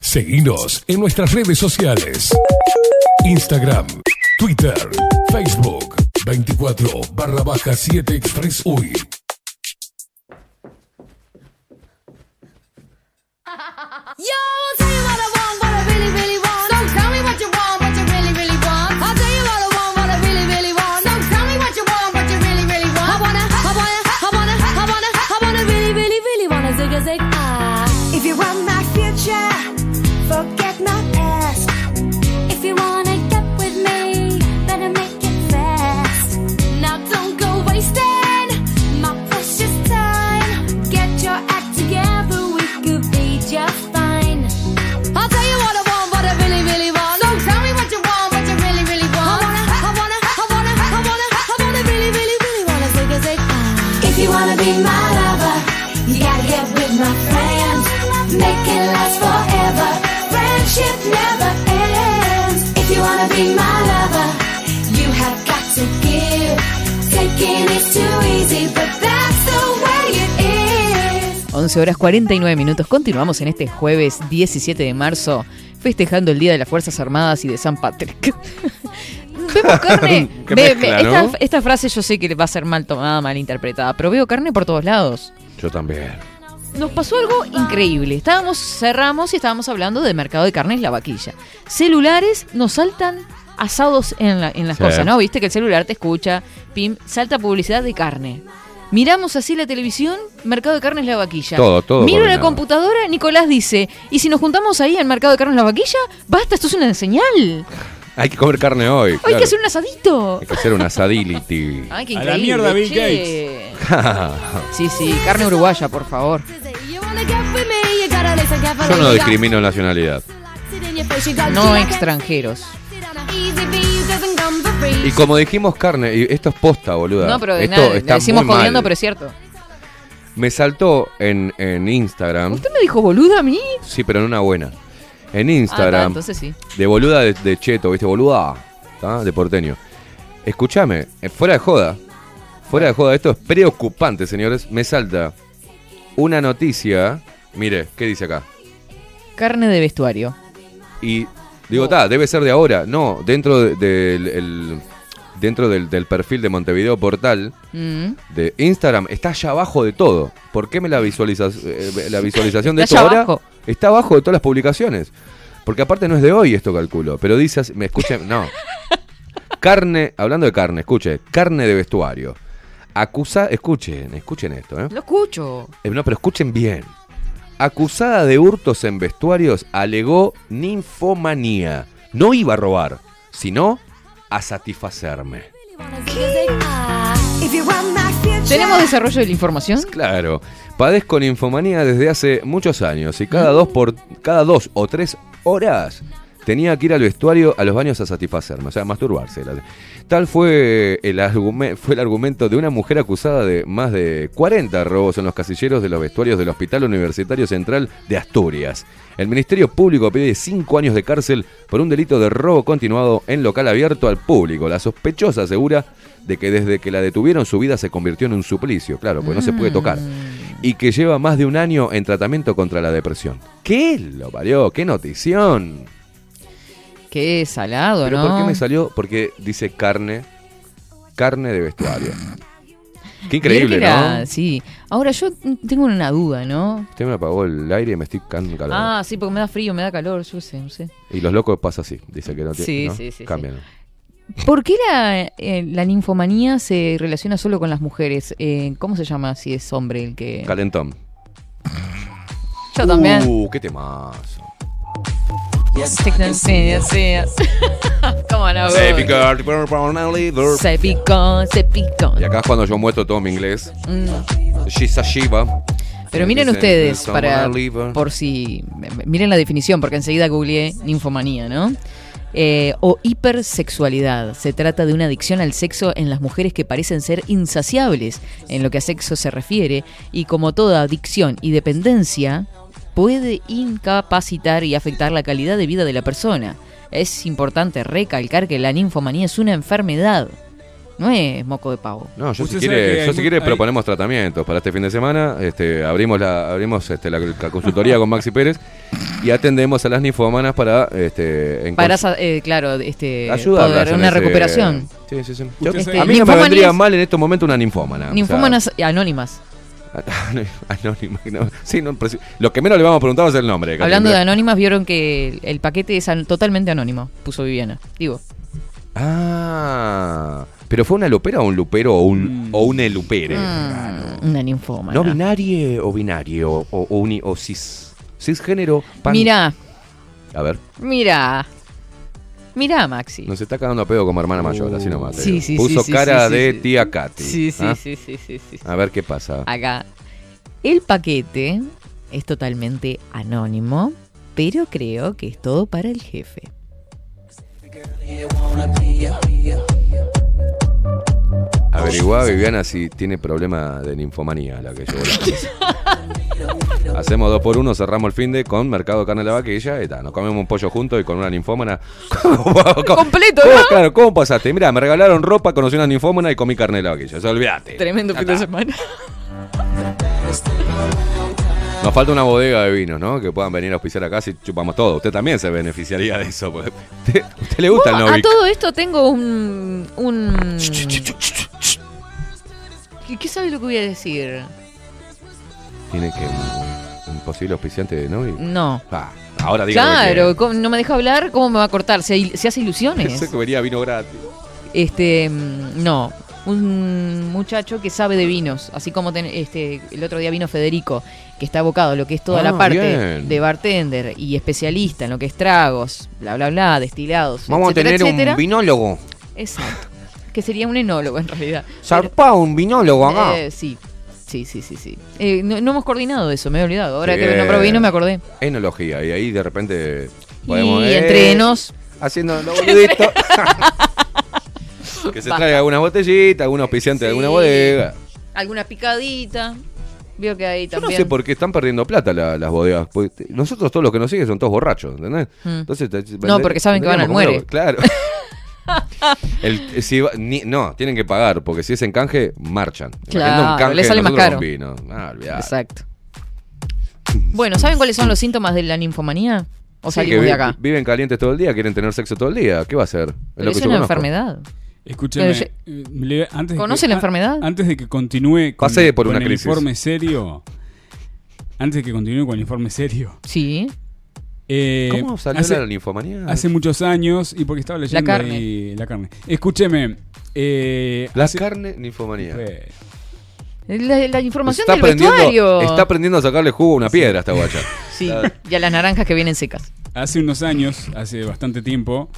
A: Seguinos en nuestras redes sociales. Instagram, Twitter, Facebook, 24 barra baja 7 Express UI.
N: Yo, be
O: you have got to give. Taking is too easy, but that's the way it is.
B: 11 horas 49 minutos. Continuamos en este jueves 17 de marzo, festejando el Día de las Fuerzas Armadas y de San Patrick. Vemos carne.
D: Qué
B: Ve-
D: mezcla,
B: ve- esta,
D: ¿no?
B: esta frase yo sé que va a ser mal tomada, mal interpretada, pero veo carne por todos lados.
D: Yo también.
B: Nos pasó algo increíble. Estábamos, cerramos y estábamos hablando de mercado de carnes, la vaquilla. Celulares nos saltan asados en, la- en las
D: Sí.
B: cosas, ¿no? Viste que el celular te escucha, pim, salta publicidad de carne. Miramos así la televisión, mercado de carnes, la vaquilla.
D: Todo, todo
B: Miro la computadora, Nicolás dice, ¿y si nos juntamos ahí en mercado de carnes, la vaquilla? Basta, esto es una señal.
D: Hay que comer carne hoy.
B: Hay
D: claro.
B: que hacer un asadito.
D: Hay que hacer una sadility.
B: Ay, qué
C: A la mierda, Bill
B: che. Sí, sí, carne uruguaya, por favor.
D: Yo no discrimino nacionalidad.
B: No extranjeros.
D: Y como dijimos carne, y esto es posta, boluda.
B: No, pero de
D: esto
B: nada,
D: está
B: decimos
D: muy
B: jodiendo,
D: mal.
B: pero es cierto.
D: Me saltó en, en Instagram.
B: ¿Usted me dijo boluda a mí?
D: Sí, pero en una buena. En
B: Ah,
D: Instagram.
B: ta, entonces sí.
D: De boluda de, de cheto, ¿viste? Boluda. ¿tá? De porteño. Escúchame, eh, fuera de joda. Fuera de joda, esto es preocupante, señores. Me salta una noticia. Mire, ¿qué dice acá?
B: Carne de vestuario.
D: Y digo, ta, debe ser de ahora. No, dentro de- del el- dentro del, del perfil de Montevideo Portal
B: Mm.
D: de Instagram está allá abajo de todo. ¿Por qué me la, visualizas, eh, la visualización de esto ahora
B: abajo.
D: está abajo de todas las publicaciones? Porque aparte no es de hoy esto calculo, pero dice, así- me escuchen, no. Carne, hablando de carne, escuche, carne de vestuario. Acusa, escuchen, escuchen esto, ¿eh?
B: Lo escucho.
D: Eh, No, pero escuchen bien. Acusada de hurtos en vestuarios, alegó ninfomanía. No iba a robar, sino a satisfacerme.
B: ¿Tenemos desarrollo de la información?
D: Claro, padezco ninfomanía desde hace muchos años y cada dos, por, cada dos o tres horas tenía que ir al vestuario a los baños a satisfacerme, o sea, a masturbarse. Tal fue el, fue el argumento de una mujer acusada de más de 40 robos en los casilleros de los vestuarios del Hospital Universitario Central de Asturias. El Ministerio Público pide 5 años de cárcel por un delito de robo continuado en local abierto al público. La sospechosa asegura de que desde que la detuvieron su vida se convirtió en un suplicio, claro, porque no se puede tocar. Y que lleva más de un año en tratamiento contra la depresión. ¿Qué lo parió? ¿Qué notición?
B: Qué salado,
D: ¿Pero
B: ¿no?
D: por qué me salió? Porque dice carne, carne de vestuario. Qué increíble,
B: era-
D: ¿no?
B: Sí. Ahora yo tengo una duda, ¿no?
D: Usted me apagó el aire y me estoy cagando calor.
B: Ah, sí, porque me da frío, me da calor, yo sé, no sé.
D: Y los locos pasa así, dice que no tiene.
B: Sí,
D: ¿no?
B: sí, sí, sí.
D: Cámbialo.
B: ¿Por qué la, eh, la ninfomanía se relaciona solo con las mujeres? Eh, ¿Cómo se llama si es hombre el que...?
D: Calentón.
B: Yo también.
D: Uh, qué temazo.
B: ¿Cómo no?
D: Se picó.
B: Se picó, se picó.
D: Y acá es cuando yo muestro todo mi inglés.
B: Mm.
D: She's a Shiva.
B: Pero miren ustedes,
D: "Someone
B: para,
D: a liver".
B: por si... Miren la definición, porque enseguida googleé ninfomanía, ¿no? Eh, o hipersexualidad. Se trata de una adicción al sexo en las mujeres que parecen ser insaciables en lo que a sexo se refiere y como toda adicción y dependencia puede incapacitar y afectar la calidad de vida de la persona. Es importante recalcar que la ninfomanía es una enfermedad, no es moco de pavo.
D: No, yo si quiere, yo si quiere
C: hay-
D: proponemos tratamientos para este fin de semana. Este, abrimos la, abrimos este, la, la consultoría con Maxi Pérez y atendemos a las ninfomanas para este, en
B: Para, eh, claro, este,
D: ayudarlas
B: una
D: ese-
B: recuperación.
D: Sí, sí, sí. Yo-
B: Este,
D: a mí no me vendría mal en estos momentos una ninfómana. o sea,
B: Ninfómanas anónimas.
D: Anónima, no, sí, no, lo que menos le vamos a preguntar ser el nombre.
B: Hablando de anónimas, vieron que el, paquete es totalmente anónimo, puso Viviana. Digo,
D: Ah, pero fue una lupera o un lupero o un, o un elupere.
B: mm, una ninfómana.
D: No binarie o binario o, o, uni- o cis, cisgénero. pan-
B: Mira,
D: A ver,
B: mira. Mira, Maxi.
D: nos está cagando a pedo como hermana mayor, así nomás.
B: Sí, sí,
D: Puso
B: sí,
D: cara
B: sí,
D: de
B: sí.
D: tía Katy.
B: Sí, sí,
D: ¿ah?
B: sí, sí, sí, sí.
D: A ver qué pasa.
B: Acá. El paquete es totalmente anónimo, pero creo que es todo para el jefe.
D: Averiguá, Viviana, si tiene problema de ninfomanía, la que llevó la. Hacemos dos por uno, cerramos el fin de con Mercado de Carne de la Vaquilla y. Nos comemos un pollo juntos y con una ninfómana.
B: Completo,
D: ¿Cómo,
B: ¿no?
D: Claro, ¿cómo pasaste? Mira, me regalaron ropa, conocí una ninfómana y comí carne de la vaquilla. O sea, olvídate.
B: Tremendo fin de semana.
D: Nos falta una bodega de vinos, ¿no? Que puedan venir a auspiciar acá si chupamos todo. Usted también se beneficiaría de eso. ¿Usted, usted le gusta el
B: Vos, a
D: Novik?
B: todo esto tengo un. un... ¿Qué, qué sabe lo que voy a decir?
D: Tiene que un, un posible auspiciante de Novik.
B: No.
D: Ah, ahora dígame
B: Claro, ¿cómo- no me deja hablar, ¿cómo me va a cortar? Se, se hace ilusiones.
D: Pensé que venía vino gratis.
B: Este, mm, no, un muchacho que sabe de vinos, así como ten- este el otro día vino Federico, que está abocado a lo que es toda
D: Ah,
B: la parte
D: bien.
B: de bartender y especialista en lo que es tragos, bla bla bla, destilados,
D: Vamos
B: etcétera,
D: a tener
B: etcétera.
D: un vinólogo.
B: Exacto. Que sería un enólogo en realidad.
D: Zarpado, un vinólogo acá.
B: Eh, sí. Sí, sí, sí, sí. Eh, no, no hemos coordinado eso, me he olvidado. Ahora que no probé vino me acordé.
D: Enología. Y ahí de repente
B: Y
D: podemos.
B: entre nos.
D: Haciendo los boluditos. que se traiga alguna botellita, algún auspiciante de alguna bodega.
B: Alguna picadita. Veo que ahí
D: Yo no sé por qué están perdiendo plata la- las bodegas. nosotros todos los que nos siguen son todos borrachos, ¿entendés?
B: Mm.
D: Entonces,
B: No, porque saben que van al muere.
D: Claro. El- si va- ni- no, tienen que pagar, porque si es en canje, marchan.
B: Claro,
D: un canje
B: le sale más caro.
D: vino. Ah.
B: Exacto. Bueno, ¿saben cuáles son los síntomas de la ninfomanía? ¿O
D: Sí, que
B: salimos
D: vi-
B: de acá?
D: Viven calientes todo el día, quieren tener sexo todo el día. ¿Qué va a hacer?
B: Pero
D: lo que
B: es una
D: conozco.
B: enfermedad.
C: Escúcheme, eh, antes de
B: ¿Conoce
C: que-
B: la enfermedad?
C: Antes de que continúe con,
D: Pasé por
C: con
D: una
C: el
D: crisis.
C: informe serio, antes de que continúe con el informe serio.
B: Sí.
C: Eh,
D: ¿Cómo salió
C: hace,
D: la linfomanía?
C: Hace muchos años, y porque estaba leyendo
B: carne.
C: ahí la carne. Escúcheme. eh,
D: La
C: hace-
D: carne, ninfomanía.
C: Eh,
B: La, la información
D: Está
B: del
D: aprendiendo,
B: vestuario.
D: está aprendiendo a sacarle jugo a una piedra a esta guacha.
B: Sí, y a las naranjas que vienen secas.
C: hace unos años, hace bastante tiempo,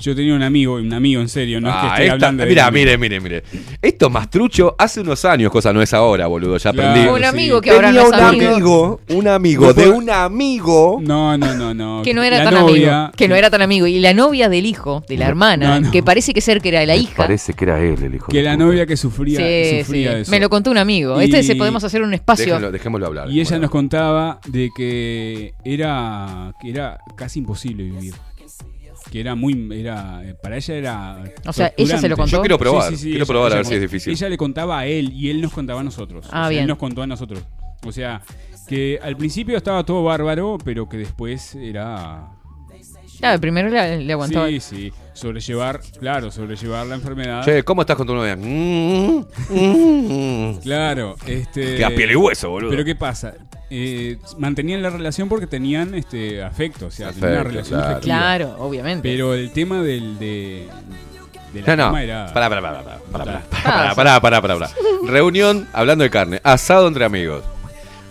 C: yo tenía un amigo, un amigo en serio, no es que
D: Ah,
C: esté
D: esta-
C: hablando de
D: mira, mire, mire, mire. Esto más trucho hace unos años, cosa no es ahora, boludo. Ya
C: Claro,
D: aprendí.
B: Un
C: sí.
B: amigo que ahora
D: Tenía
B: no
D: un
B: es amigo.
D: amigo, un amigo
C: No
D: de un amigo.
C: No, no, no, no.
B: Que no era
C: La
B: tan
C: novia-
B: amigo. Que no era tan amigo. Y la novia del hijo, de la hermana,
C: no, no.
B: que parece que ser que era la hija.
D: Parece que era él el hijo.
C: Que la
D: puta.
C: novia que sufría,
B: Sí,
C: sufría
B: sí.
C: de eso.
B: Me lo contó un amigo.
C: Y-
B: Este se podemos hacer un espacio.
D: Déjenlo- dejémoslo hablar.
C: Y ella nos contaba de que era que era casi imposible vivir. Que era muy era para ella era
B: O sea, ella se lo contó.
D: Yo quiero probar, quiero
C: ella-
D: probar a
C: ella
D: ver si es difícil.
C: Ella le contaba a él y él nos contaba a nosotros.
B: Ah,
C: O sea,
B: bien.
C: Él nos contó a nosotros. O sea, que al principio estaba todo bárbaro, pero que después era
B: Claro, primero le, le aguantaba.
C: Sí, sí, sobrellevar, claro, sobrellevar la enfermedad.
D: Che, ¿cómo estás con tu novia? Mm, mm, mm.
C: Claro, este.
D: Queda piel y hueso, boludo.
C: Pero ¿qué pasa? Eh, mantenían la relación porque tenían este afecto, o sea, tenían una relación
D: claro.
C: afectiva.
B: Claro, obviamente.
C: Pero el tema del de de la
D: No, no.
C: cama era.
D: Pará, pará, pará, pará, pará, pará, pará, pará, pará, pará, pará. Reunión hablando de carne. Asado entre amigos.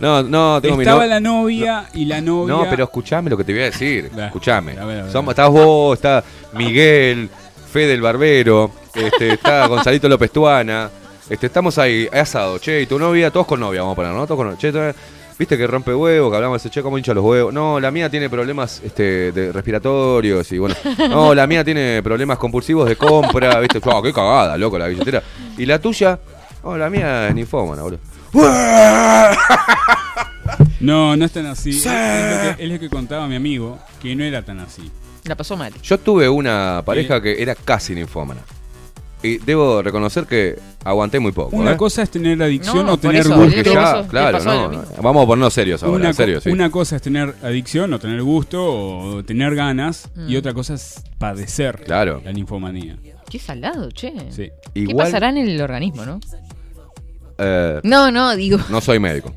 D: No, no, tengo mi
C: Estaba
D: no-
C: la novia y la novia.
D: No, pero escuchame lo que te voy a decir. Escuchame.
C: A ver, a ver.
D: Somos, estás vos, está Miguel, Fede el Barbero, este, está Gonzalito López Tuana. Este, estamos ahí, asado, che, y tu novia, todos con novia, vamos a poner, ¿no? Todos con novia. Che, tu- viste que rompe huevos, que hablamos de ese che, cómo hincha los huevos. No, la mía tiene problemas este, de respiratorios y bueno. No, la mía tiene problemas compulsivos de compra, viste. Oh, qué cagada, loco, la billetera. Y la tuya, oh, la mía es ninfómana, boludo.
C: No, no es tan así. Es, lo que, es lo que contaba mi amigo, que no era tan así.
B: La pasó mal.
D: Yo tuve una pareja que era casi ninfómana. Y debo reconocer que aguanté muy poco.
C: Una
D: ¿eh?
C: cosa es tener adicción
B: No,
C: o
B: por
C: tener
B: eso,
C: gusto.
D: Porque
B: ¿Le
D: ya,
B: pasó- le
D: claro,
B: pasó
D: no,
B: mismo?
D: Vamos a ponernos serios ahora,
C: Una,
D: en serio,
C: co-
D: sí.
C: una cosa es tener adicción o tener gusto o tener ganas y
B: Mm.
C: otra cosa es padecer
D: Claro.
C: la ninfomanía.
B: Qué salado, che.
C: Sí.
B: ¿Qué
D: Igual-
B: pasará en el organismo, no?
D: Eh,
B: No, no, digo.
D: no soy médico.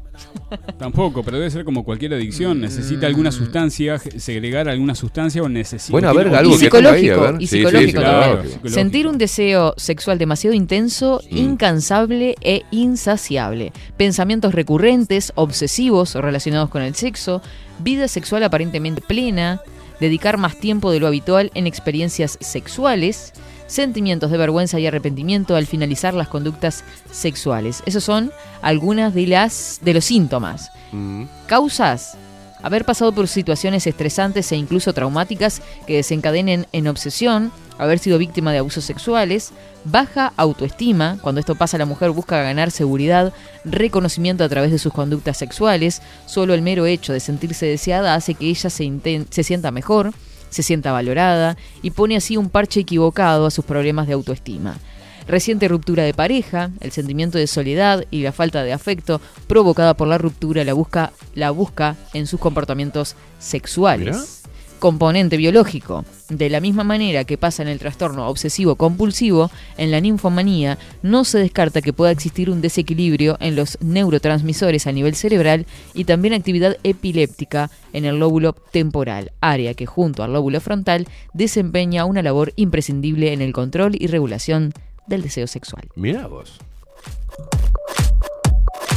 C: Tampoco, pero debe ser como cualquier adicción. Necesita
B: Mm.
C: alguna sustancia, segregar alguna sustancia o necesita.
D: Bueno, a ver, algo
B: Y
D: que ahí,
B: psicológico,
D: a ver.
B: y
D: Sí, sí,
B: psicológico
C: también.
D: psicológico.
B: Sentir un deseo sexual demasiado intenso,
D: Mm.
B: incansable e insaciable. Pensamientos recurrentes, obsesivos relacionados con el sexo. Vida sexual aparentemente plena. Dedicar más tiempo de lo habitual en experiencias sexuales. Sentimientos de vergüenza y arrepentimiento al finalizar las conductas sexuales. Esos son algunas de las de los síntomas.
D: Mm.
B: Causas. Haber pasado por situaciones estresantes e incluso traumáticas que desencadenen en obsesión, haber sido víctima de abusos sexuales, baja autoestima, cuando esto pasa la mujer busca ganar seguridad, reconocimiento a través de sus conductas sexuales, solo el mero hecho de sentirse deseada hace que ella se, se sienta mejor, se sienta valorada y pone así un parche equivocado a sus problemas de autoestima. Reciente ruptura de pareja, el sentimiento de soledad y la falta de afecto provocada por la ruptura la busca, la busca en sus comportamientos sexuales. Componente biológico. De la misma manera que pasa en el trastorno obsesivo compulsivo, en la ninfomanía no se descarta que pueda existir un desequilibrio en los neurotransmisores a nivel cerebral y también actividad epiléptica en el lóbulo temporal, área que junto al lóbulo frontal desempeña una labor imprescindible en el control y regulación del deseo sexual.
D: Mirá vos.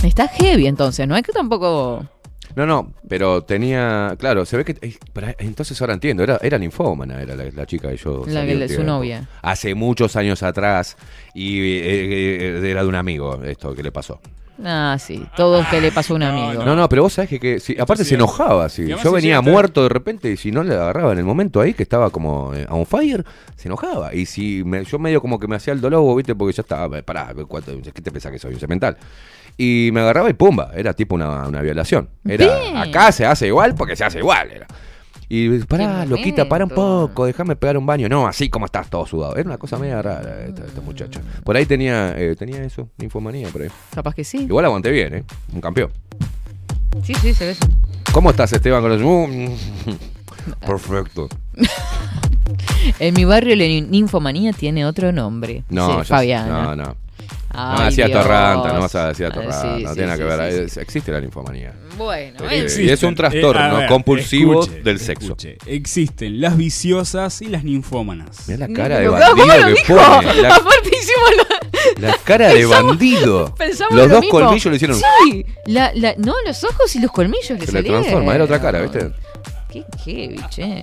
B: Está heavy entonces, ¿no? Es que tampoco...
D: No, no, pero tenía. Claro, se ve que. eh, pero entonces ahora entiendo, era, era ninfómana, era la, la chica que yo.
B: La
D: salí
B: que-
D: un
B: su novia.
D: Hace muchos años atrás. Y eh, eh, era de un amigo esto que le pasó.
B: Ah, sí, todo que le pasó a un amigo.
D: No, no, pero vos sabés que, que sí, aparte
C: sí,
D: se enojaba. sí.
C: y además
D: Yo
C: se
D: venía
C: llega a estar-
D: muerto de repente y si no le agarraba en el momento ahí que estaba como eh, on fire, se enojaba. Y si me- yo medio como que me hacía el dolor, ¿viste? Porque ya estaba, pará, ¿cuánto- ¿qué te pensás que soy? Un cemental. Y me agarraba y pumba, era tipo una, una violación. Era,
B: Bien.
D: acá se hace igual porque se hace igual. Era. Y pará,
B: Qué
D: loquita, para un
B: momento.
D: poco, déjame pegar un baño. No, así como estás todo sudado. Era una cosa media rara esta, esta muchacha. Por ahí tenía, eh, tenía eso, ninfomanía por ahí.
B: Capaz que sí.
D: Igual aguanté bien, ¿eh? Un campeón.
B: Sí, sí, se ve. eso.
D: ¿Cómo estás, Esteban? Con los... Perfecto.
B: En mi barrio la nin- ninfomanía tiene otro nombre.
D: No, sé.
B: Fabiana.
D: No, no. No,
B: Ay,
D: decía
B: Dios.
D: Torranta, no vas a decir
B: Ah,
D: Torranta.
B: sí,
D: no
B: sí,
D: tiene nada
B: sí,
D: que ver. es- Existe la ninfomanía.
B: Bueno,
D: Eh,
B: eh,
D: y es un trastorno
C: a ver,
D: compulsivo
C: escuche,
D: del sexo.
C: escuche. Existen las viciosas y las ninfómanas.
D: Mira la cara
B: No,
D: de
B: no,
D: bandido
B: ¿cómo lo
D: que pone. La,
B: Aparte hicimos la,
D: la cara de bandido.
B: pensamos
D: Los
B: lo
D: dos
B: mismo.
D: colmillos le hicieron.
B: Sí, la, la, no, los ojos y los colmillos le
D: Se le transforma, era otra cara, ¿viste?
B: Qué heavy, che.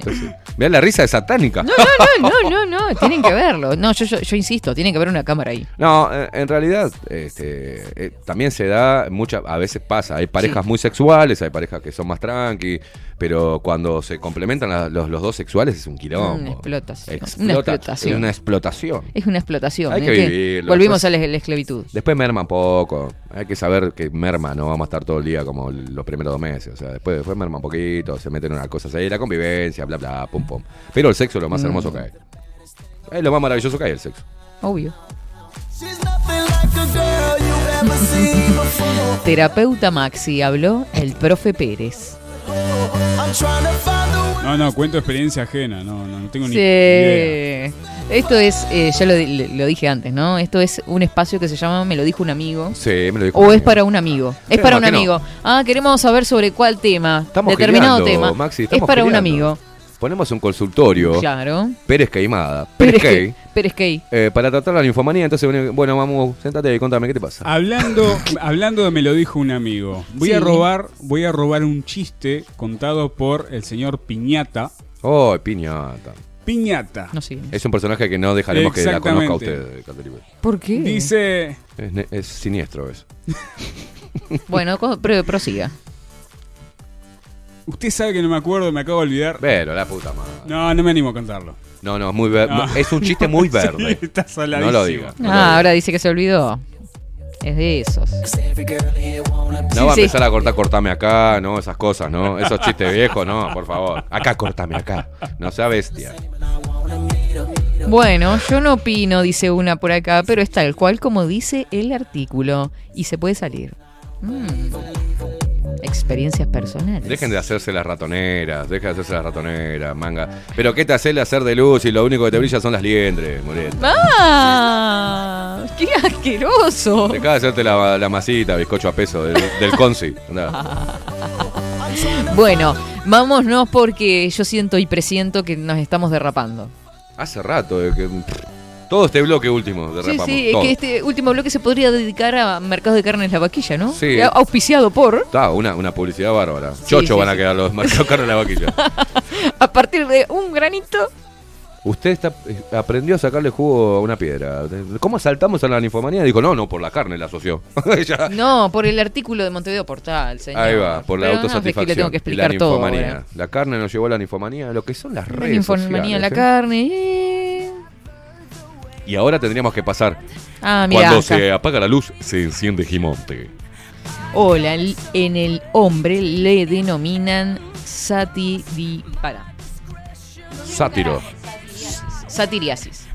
D: Mirá la risa de satánica.
B: No, no, no, no, no, no, tienen que verlo. No, yo, yo, yo insisto, tiene que haber una cámara ahí.
D: No, en realidad este, eh, también se da, mucha, a veces pasa, hay parejas muy sexuales, hay parejas que son más tranqui, pero cuando se complementan la- los, los dos sexuales es un quilombo.
B: Una explotación.
D: Explota,
B: Una explotación.
D: Es una explotación.
B: Es una explotación.
D: Hay
B: ¿eh?
D: que vivirlo,
B: Volvimos
D: después-
B: a la, la esclavitud.
D: Después merma un poco, hay que saber que merma, no vamos a estar todo el día como los primeros dos meses, o sea, después, después merma un poquito, se meten en una cosa así, la convivencia, bla, bla, pum, pum. Pero el sexo es lo más
B: Mm.
D: hermoso que hay. Es lo más maravilloso que hay el sexo.
B: Obvio. Terapeuta Maxi habló el profe Pérez.
C: No, no, cuento experiencia ajena. No, no, no tengo ni
B: Sí.
C: idea.
B: Esto es, eh, ya lo, di- lo dije antes, ¿no? Esto es un espacio que se llama Me lo dijo un amigo.
D: Sí, me lo dijo.
B: O es para un amigo. Es para un amigo. Ah, queremos saber sobre cuál tema.
D: Estamos
B: determinado tema.
D: Maxi,
B: es
D: estamos
B: para un amigo.
D: Ponemos un consultorio.
B: Claro.
D: Pérez Queimada. Pérez
B: Pérez. Pérez Key.
D: eh, para tratar la ninfomanía. Entonces, bueno, vamos, sentate y contame, ¿qué te pasa?
C: Hablando, hablando de me lo dijo un amigo. Voy a
B: Sí.
C: robar, voy a robar un chiste contado por el señor Piñata.
D: Oh, piñata.
C: Piñata.
B: No sé.
D: Es un personaje que no dejaremos que la conozca usted, Catherine.
B: ¿Por qué?
C: Dice,
D: Es, siniestro eso.
B: Bueno, pero prosiga.
C: usted sabe que no me acuerdo, me acabo de olvidar.
D: Pero la puta madre.
C: No, no me animo a contarlo.
D: No, no, es muy ver-
C: No.
D: Es un chiste muy
C: Sí,
D: verde.
C: está saladísimo.
D: no lo no lo
B: Ah, ahora dice que se olvidó. Es de esos.
D: No
B: Sí,
D: va a
B: sí.
D: empezar a cortar, cortame acá, no, esas cosas, ¿no? Esos chistes viejos, no, por favor. Acá, cortame acá. No sea bestia.
B: Bueno, yo no opino, dice una por acá, pero es tal cual como dice el artículo. Y se puede salir. Mm. Experiencias personales.
D: Dejen de hacerse las ratoneras, dejen de hacerse las ratoneras, manga. Pero ¿qué te hace el hacer de luz y lo único que te brilla son las liendres, Muriel?
B: ¡Ah! ¡Qué asqueroso!
D: Deja de hacerte la, la masita, bizcocho a peso del, del Conci.
B: Bueno, vámonos porque yo siento y presiento que nos estamos derrapando.
D: Hace rato de que. Todo este bloque último de
B: Sí, sí,
D: todo.
B: que este último bloque se podría dedicar a mercados de carnes la vaquilla, ¿no?
D: Sí.
B: Auspiciado por.
D: Está, una, una publicidad bárbara. Chocho
B: sí,
D: van a quedar los marcados carne en la vaquilla.
B: A partir de un granito.
D: Usted está, eh, aprendió a sacarle jugo a una piedra. ¿Cómo saltamos a la ninfomanía? Dijo, no, no, por la carne la asoció. Ya.
B: No, por el artículo de Montevideo Portal, señor.
D: Ahí va, por la
B: Pero no, es
D: autosatisfacción.
B: que le tengo que
D: y
B: explicar
D: la ninfomanía. carne nos llevó a la ninfomanía, lo que son las
B: La
D: redes
B: ninfomanía,
D: sociales.
B: la
D: ¿eh?
B: carne. eh.
D: Y ahora tendríamos que pasar.
B: Ah.
D: Cuando
B: acá.
D: se apaga la luz, se enciende Gimonte.
B: Hola, en el hombre le denominan satiri... para,
D: Sátiro.
B: satiriasis.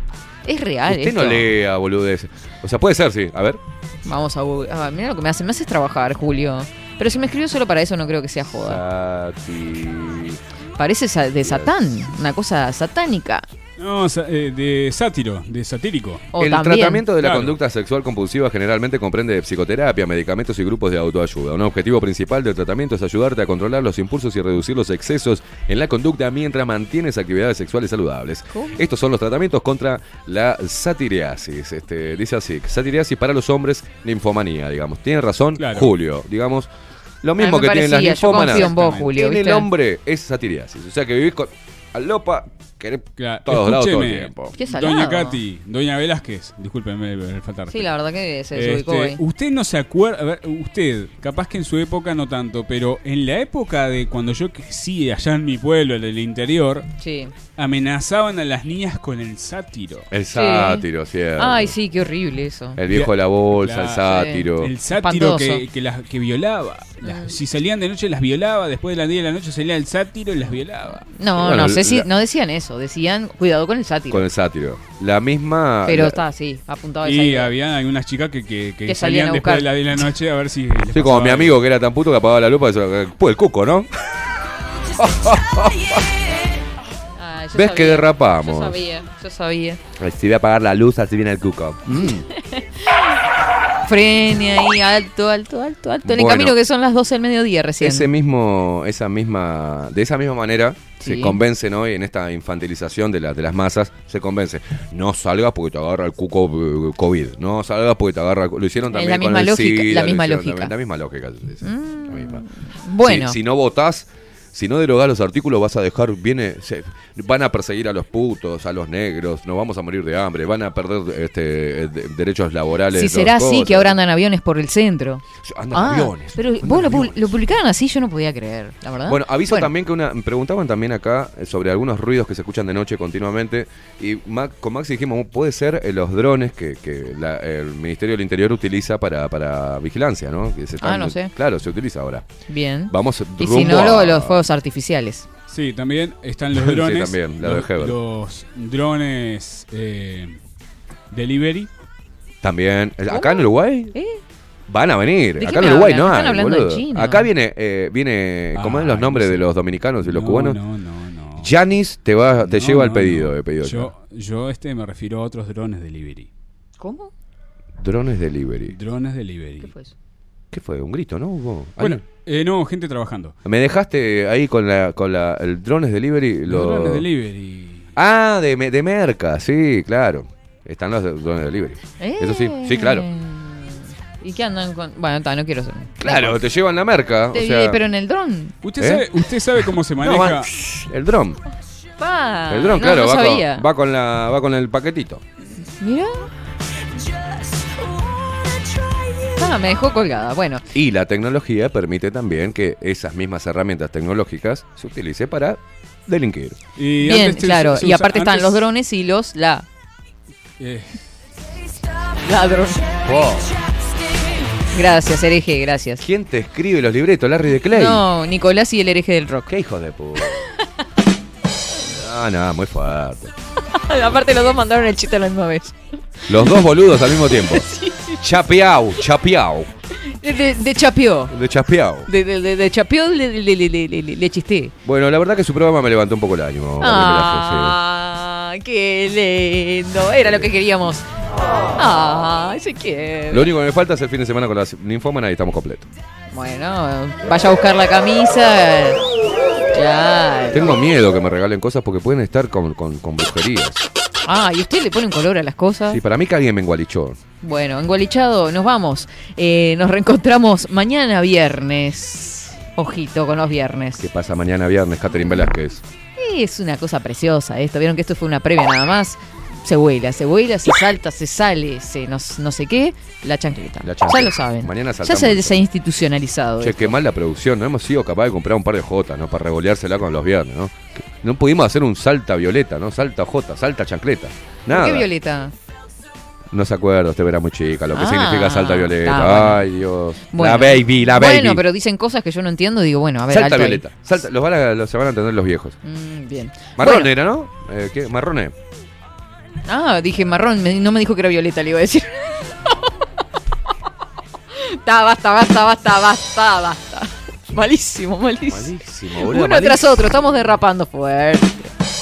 B: Es real
D: Usted
B: esto.
D: no lea, boludez. O sea, puede ser, sí. A ver.
B: Vamos a... Ah, mira lo que me hace. Me haces trabajar, Julio. Pero si me escribió solo para eso, no creo que sea joda.
D: Sati-
B: Parece de Satán. Una cosa satánica.
C: No, sa- eh, de sátiro, de satírico.
B: O
D: el
B: también.
D: tratamiento de la
C: Claro.
D: conducta sexual compulsiva generalmente comprende psicoterapia, medicamentos y grupos de autoayuda. Un objetivo principal del tratamiento es ayudarte a controlar los impulsos y reducir los excesos en la conducta mientras mantienes actividades sexuales saludables. Estos son los tratamientos contra la satiriasis. Este, dice así, satiriasis para los hombres, ninfomanía, digamos. Tiene razón
C: Claro.
D: Julio, digamos. Lo
B: Ah,
D: mismo
B: me
D: que tienen las
B: parecía,
D: ninfómanas.
B: en vos, Julio,
D: En el hombre es satiriasis. O sea que vivís con alopa, querés
C: Claro,
D: todos lados todo el tiempo.
B: Qué salado.
C: Doña Katy, Doña Velázquez, discúlpeme el faltar.
B: Sí, la verdad que se
C: Este,
B: desubicó ahí.
C: usted no se acuerda, a ver, usted, capaz que en su época no tanto, pero en la época de cuando yo crecí allá en mi pueblo, en el interior,
B: Sí.
C: amenazaban a las niñas con el sátiro.
D: El sátiro, cierto.
B: Ay, sí, qué horrible eso.
D: El viejo de la bolsa, el sátiro.
C: El sátiro que, que, las, que violaba. Las-
B: Mm.
C: Si salían de noche las violaba, después de las 10 de la noche salía el sátiro y las violaba.
B: No,
D: Bueno,
B: no sé si
D: la-
B: no decían eso, decían cuidado con el sátiro.
D: Con el sátiro. La misma.
B: Pero
D: la-
B: está así, apuntado a esa
C: Y había algunas chicas que, que, que
B: Que salían
C: después de 10 de la noche a ver si. les
D: Sí, como mi
C: algo.
D: amigo que era tan puto que apagaba la lupa. Eso, pues el cuco, ¿no?
B: Ah,
D: ¿Ves que derrapamos?
B: Yo sabía, yo sabía.
D: Si voy a apagar la luz, así viene el cuco. Mm.
B: Frene ahí, alto, alto, alto, alto. En el camino que son las 12 del mediodía recién.
D: Ese mismo, esa misma, de esa misma manera se
B: Sí.
D: convencen hoy en esta infantilización de, la- de las masas, se convence. No salgas porque te agarra el cuco eh, COVID. No salgas porque te agarra. Lo hicieron también
B: la
D: con el
B: lógica,
D: SIDA,
B: la misma lógica.
D: también, la misma lógica. la misma.
B: Bueno.
D: Si, si no votás, si no derogás los artículos, vas a dejar, viene, se- van a perseguir a los putos, a los negros, nos vamos a morir de hambre, van a perder este, eh, de- derechos laborales.
B: Si será así, que ahora andan aviones por el centro.
D: Andan
B: Ah,
D: aviones.
B: Pero vos lo, pu- lo publicaron así, yo no podía creer, la verdad.
D: Bueno, aviso
B: Bueno,
D: también que una. Me preguntaban también acá eh, sobre algunos ruidos que se escuchan de noche continuamente. Y Ma- con Maxi dijimos, puede ser eh, los drones que, que la- el Ministerio del Interior utiliza para, para vigilancia, ¿no? Que se
B: Ah, no sé.
D: Claro, se utiliza ahora.
B: Bien.
D: Vamos
B: Y
D: rumbo
B: si no,
D: a-
B: lo- los fuegos artificiales.
C: Sí, también están los
D: Sí,
C: drones.
D: también, la de
C: los,
D: Heber.
C: los drones eh, delivery.
D: También. ¿Acá en Uruguay?
B: ¿Eh?
D: Van a venir.
B: ¿De qué
D: Acá en Uruguay
B: hablan?
D: no
B: Están
D: hay,
B: hablando en
D: boludo.
B: chino.
D: Acá viene, eh, viene ¿cómo es los nombres
C: no
D: de los dominicanos y los
C: No,
D: cubanos?
C: No, no, no.
D: Janis te va, te
C: No,
D: lleva el
C: no,
D: pedido,
C: no.
D: he pedido
C: Yo, yo este me refiero a otros drones delivery.
B: ¿Cómo?
D: Drones delivery.
C: Drones delivery.
B: ¿Qué fue eso?
D: ¿Qué fue? ¿Un grito, no? Hubo-
C: Bueno, eh, no, gente trabajando.
D: Me dejaste ahí con la con la el drones delivery.
C: Los
D: Lo...
C: drones delivery.
D: Ah, de, me- de merca, sí, claro. Están los drones de delivery. Eso sí, sí, claro.
B: Eh. ¿Y qué andan con.? Bueno, ta, no quiero ser.
D: Claro, te llevan la merca.
B: Te-
D: o sea,
B: pero en el dron.
C: ¿Usted,
D: ¿Eh?
C: sabe, ¿Usted sabe cómo se
D: No,
C: maneja?
D: el dron.
B: Pa,
D: el dron,
B: no,
D: claro,
B: no
D: va,
B: sabía.
D: con, va con la va con el paquetito.
B: Mira. Ah, me dejó colgada. Bueno,
D: Y la tecnología permite también que esas mismas herramientas tecnológicas se utilice para delinquir.
C: Y
B: bien,
C: antes
B: claro.
C: se
B: y aparte están los drones y los la.
C: Eh,
B: Ladrón. Gracias, hereje, gracias.
D: ¿Quién te escribe los libretos? Larry de Clay.
B: No, Nicolás y el hereje del rock.
D: Qué hijo de puta. Ah, no, muy fuerte.
B: aparte los dos mandaron el chiste a la misma vez.
D: Los dos boludos al mismo tiempo. Chapeau, chapeau.
B: De, de, de chapeó.
D: De.
B: De, de, de, de chapeó le, le, chisté.
D: Bueno, la verdad que su programa me levantó un poco el ánimo.
B: Ah, qué lindo. Era lo que queríamos. Ah, se quiere.
D: Lo único que me falta es el fin de semana con las ninfómanas y estamos completos.
B: Bueno, vaya a buscar la camisa. Claro.
D: Tengo miedo que me regalen cosas porque pueden estar con, con, con brujerías.
B: Ah, y usted le pone un color a las cosas.
D: Sí, para mí que alguien me engualichó.
B: Bueno, engualichado, nos vamos. Eh, nos reencontramos mañana viernes. Ojito con los viernes.
D: ¿Qué pasa mañana viernes, Catherine Velázquez?
B: Es una cosa preciosa esto. Vieron que esto fue una previa nada más. Se vuela, se vuela, se salta, se sale, se no, no sé qué. La chancleta.
D: La chancleta.
B: Ya lo saben.
D: Mañana
B: ya se, se ha institucionalizado.
D: Che,
B: esto.
D: qué mal la producción. No hemos sido capaces de comprar un par de Jotas, ¿no? Para revoleársela con los viernes, ¿no? No pudimos hacer un salta violeta, ¿no? Salta J, salta chancleta. Nada.
B: ¿Por qué Violeta?
D: No se acuerda, usted era muy chica, lo que
B: Ah,
D: significa salta violeta.
B: bueno.
D: Ay, Dios.
B: Bueno.
D: La baby, la baby.
B: Bueno, pero dicen cosas que yo no entiendo. Digo, bueno, a ver.
D: salta
B: ahí.
D: violeta. Salta, los van a, los- se van a entender los viejos.
B: Mm, bien.
D: Marrón
B: Bueno.
D: era, ¿no? Eh, ¿qué? Marrone.
B: Ah, dije marrón, me- no me dijo que era violeta, le iba a decir. Está, basta, basta, basta, basta, basta. Malísimo, malísimo.
D: Malísimo, boludo.
B: Uno tras otro, estamos derrapando fuerte.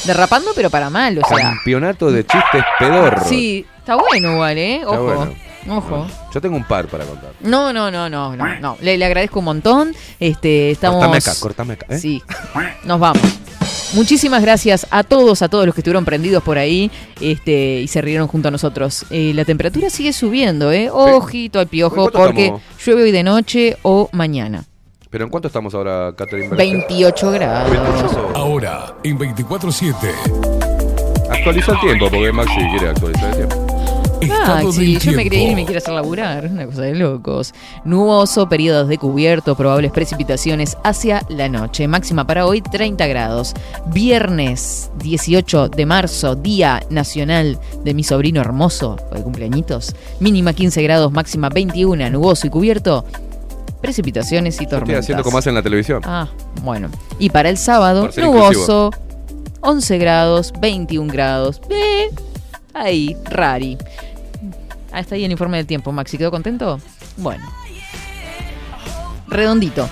B: Derrapando, pero para mal, o sea.
D: Campeonato de chistes pedorros.
B: Sí, está bueno igual, ¿eh?
D: Está
B: Ojo.
D: bueno.
B: Ojo.
D: Yo tengo un par para contar.
B: No, no, no, no, no, no. Le, le agradezco un montón. Este, estamos.
D: Cortame acá, cortame acá. ¿eh?
B: Sí. Nos vamos. Muchísimas gracias a todos, a todos los que estuvieron prendidos por ahí este, y se rieron junto a nosotros. Eh, la temperatura sigue subiendo, ¿eh? Ojito al piojo,
D: ¿En cuánto
B: porque
D: estamos?
B: llueve hoy de noche o mañana.
D: ¿Pero en cuánto estamos ahora, Catherine Velázquez?
B: 28 grados.
A: Ahora, en 24-7.
D: Actualizó el tiempo, porque Maxi quiere actualizar el tiempo.
B: Ah, sí,
A: del
B: yo me creí y me quiere hacer laburar. Una cosa de locos. Nuboso, periodos de cubierto, probables precipitaciones hacia la noche. Máxima para hoy 30 grados. Viernes 18 de marzo, Día Nacional de mi sobrino hermoso, de cumpleañitos. Mínima 15 grados, máxima 21, nuboso y cubierto. Precipitaciones y
D: Estoy
B: tormentas.
D: haciendo como hacen en la televisión.
B: Ah, bueno. Y para el sábado, nuboso, 11 grados, 21 grados. Eh, ahí, rari. Ah, está ahí el informe del tiempo, Maxi. ¿Quedó contento? Bueno. Redondito.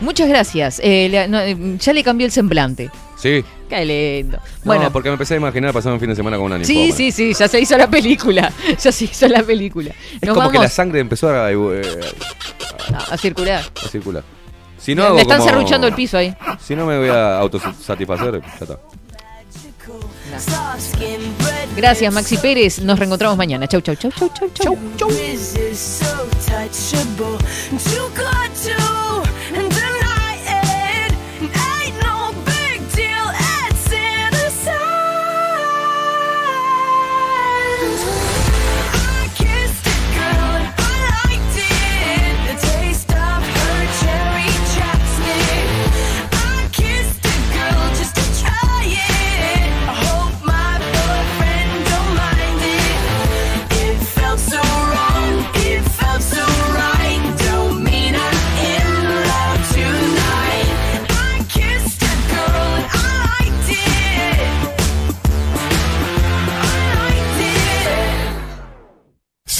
B: Muchas gracias. Eh, le- no, eh, ya le cambió el semblante.
D: Sí.
B: Qué lindo.
D: Bueno,
B: Bueno,
D: porque me empecé a imaginar pasar un fin de semana con una
B: sí,
D: ninfómana.
B: sí, sí, ya se hizo la película. Ya se hizo la película.
D: Es
B: Nos
D: como que la sangre empezó a, eh,
B: a, a circular.
D: a circular. Si no
B: Me
D: hago
B: están
D: como-
B: serruchando el piso ahí.
D: Si no me voy a autosatisfacer, ya está.
B: Gracias, Maxi Pérez. Nos reencontramos mañana. Chau, chau, chau, chau, chau, chau. chau.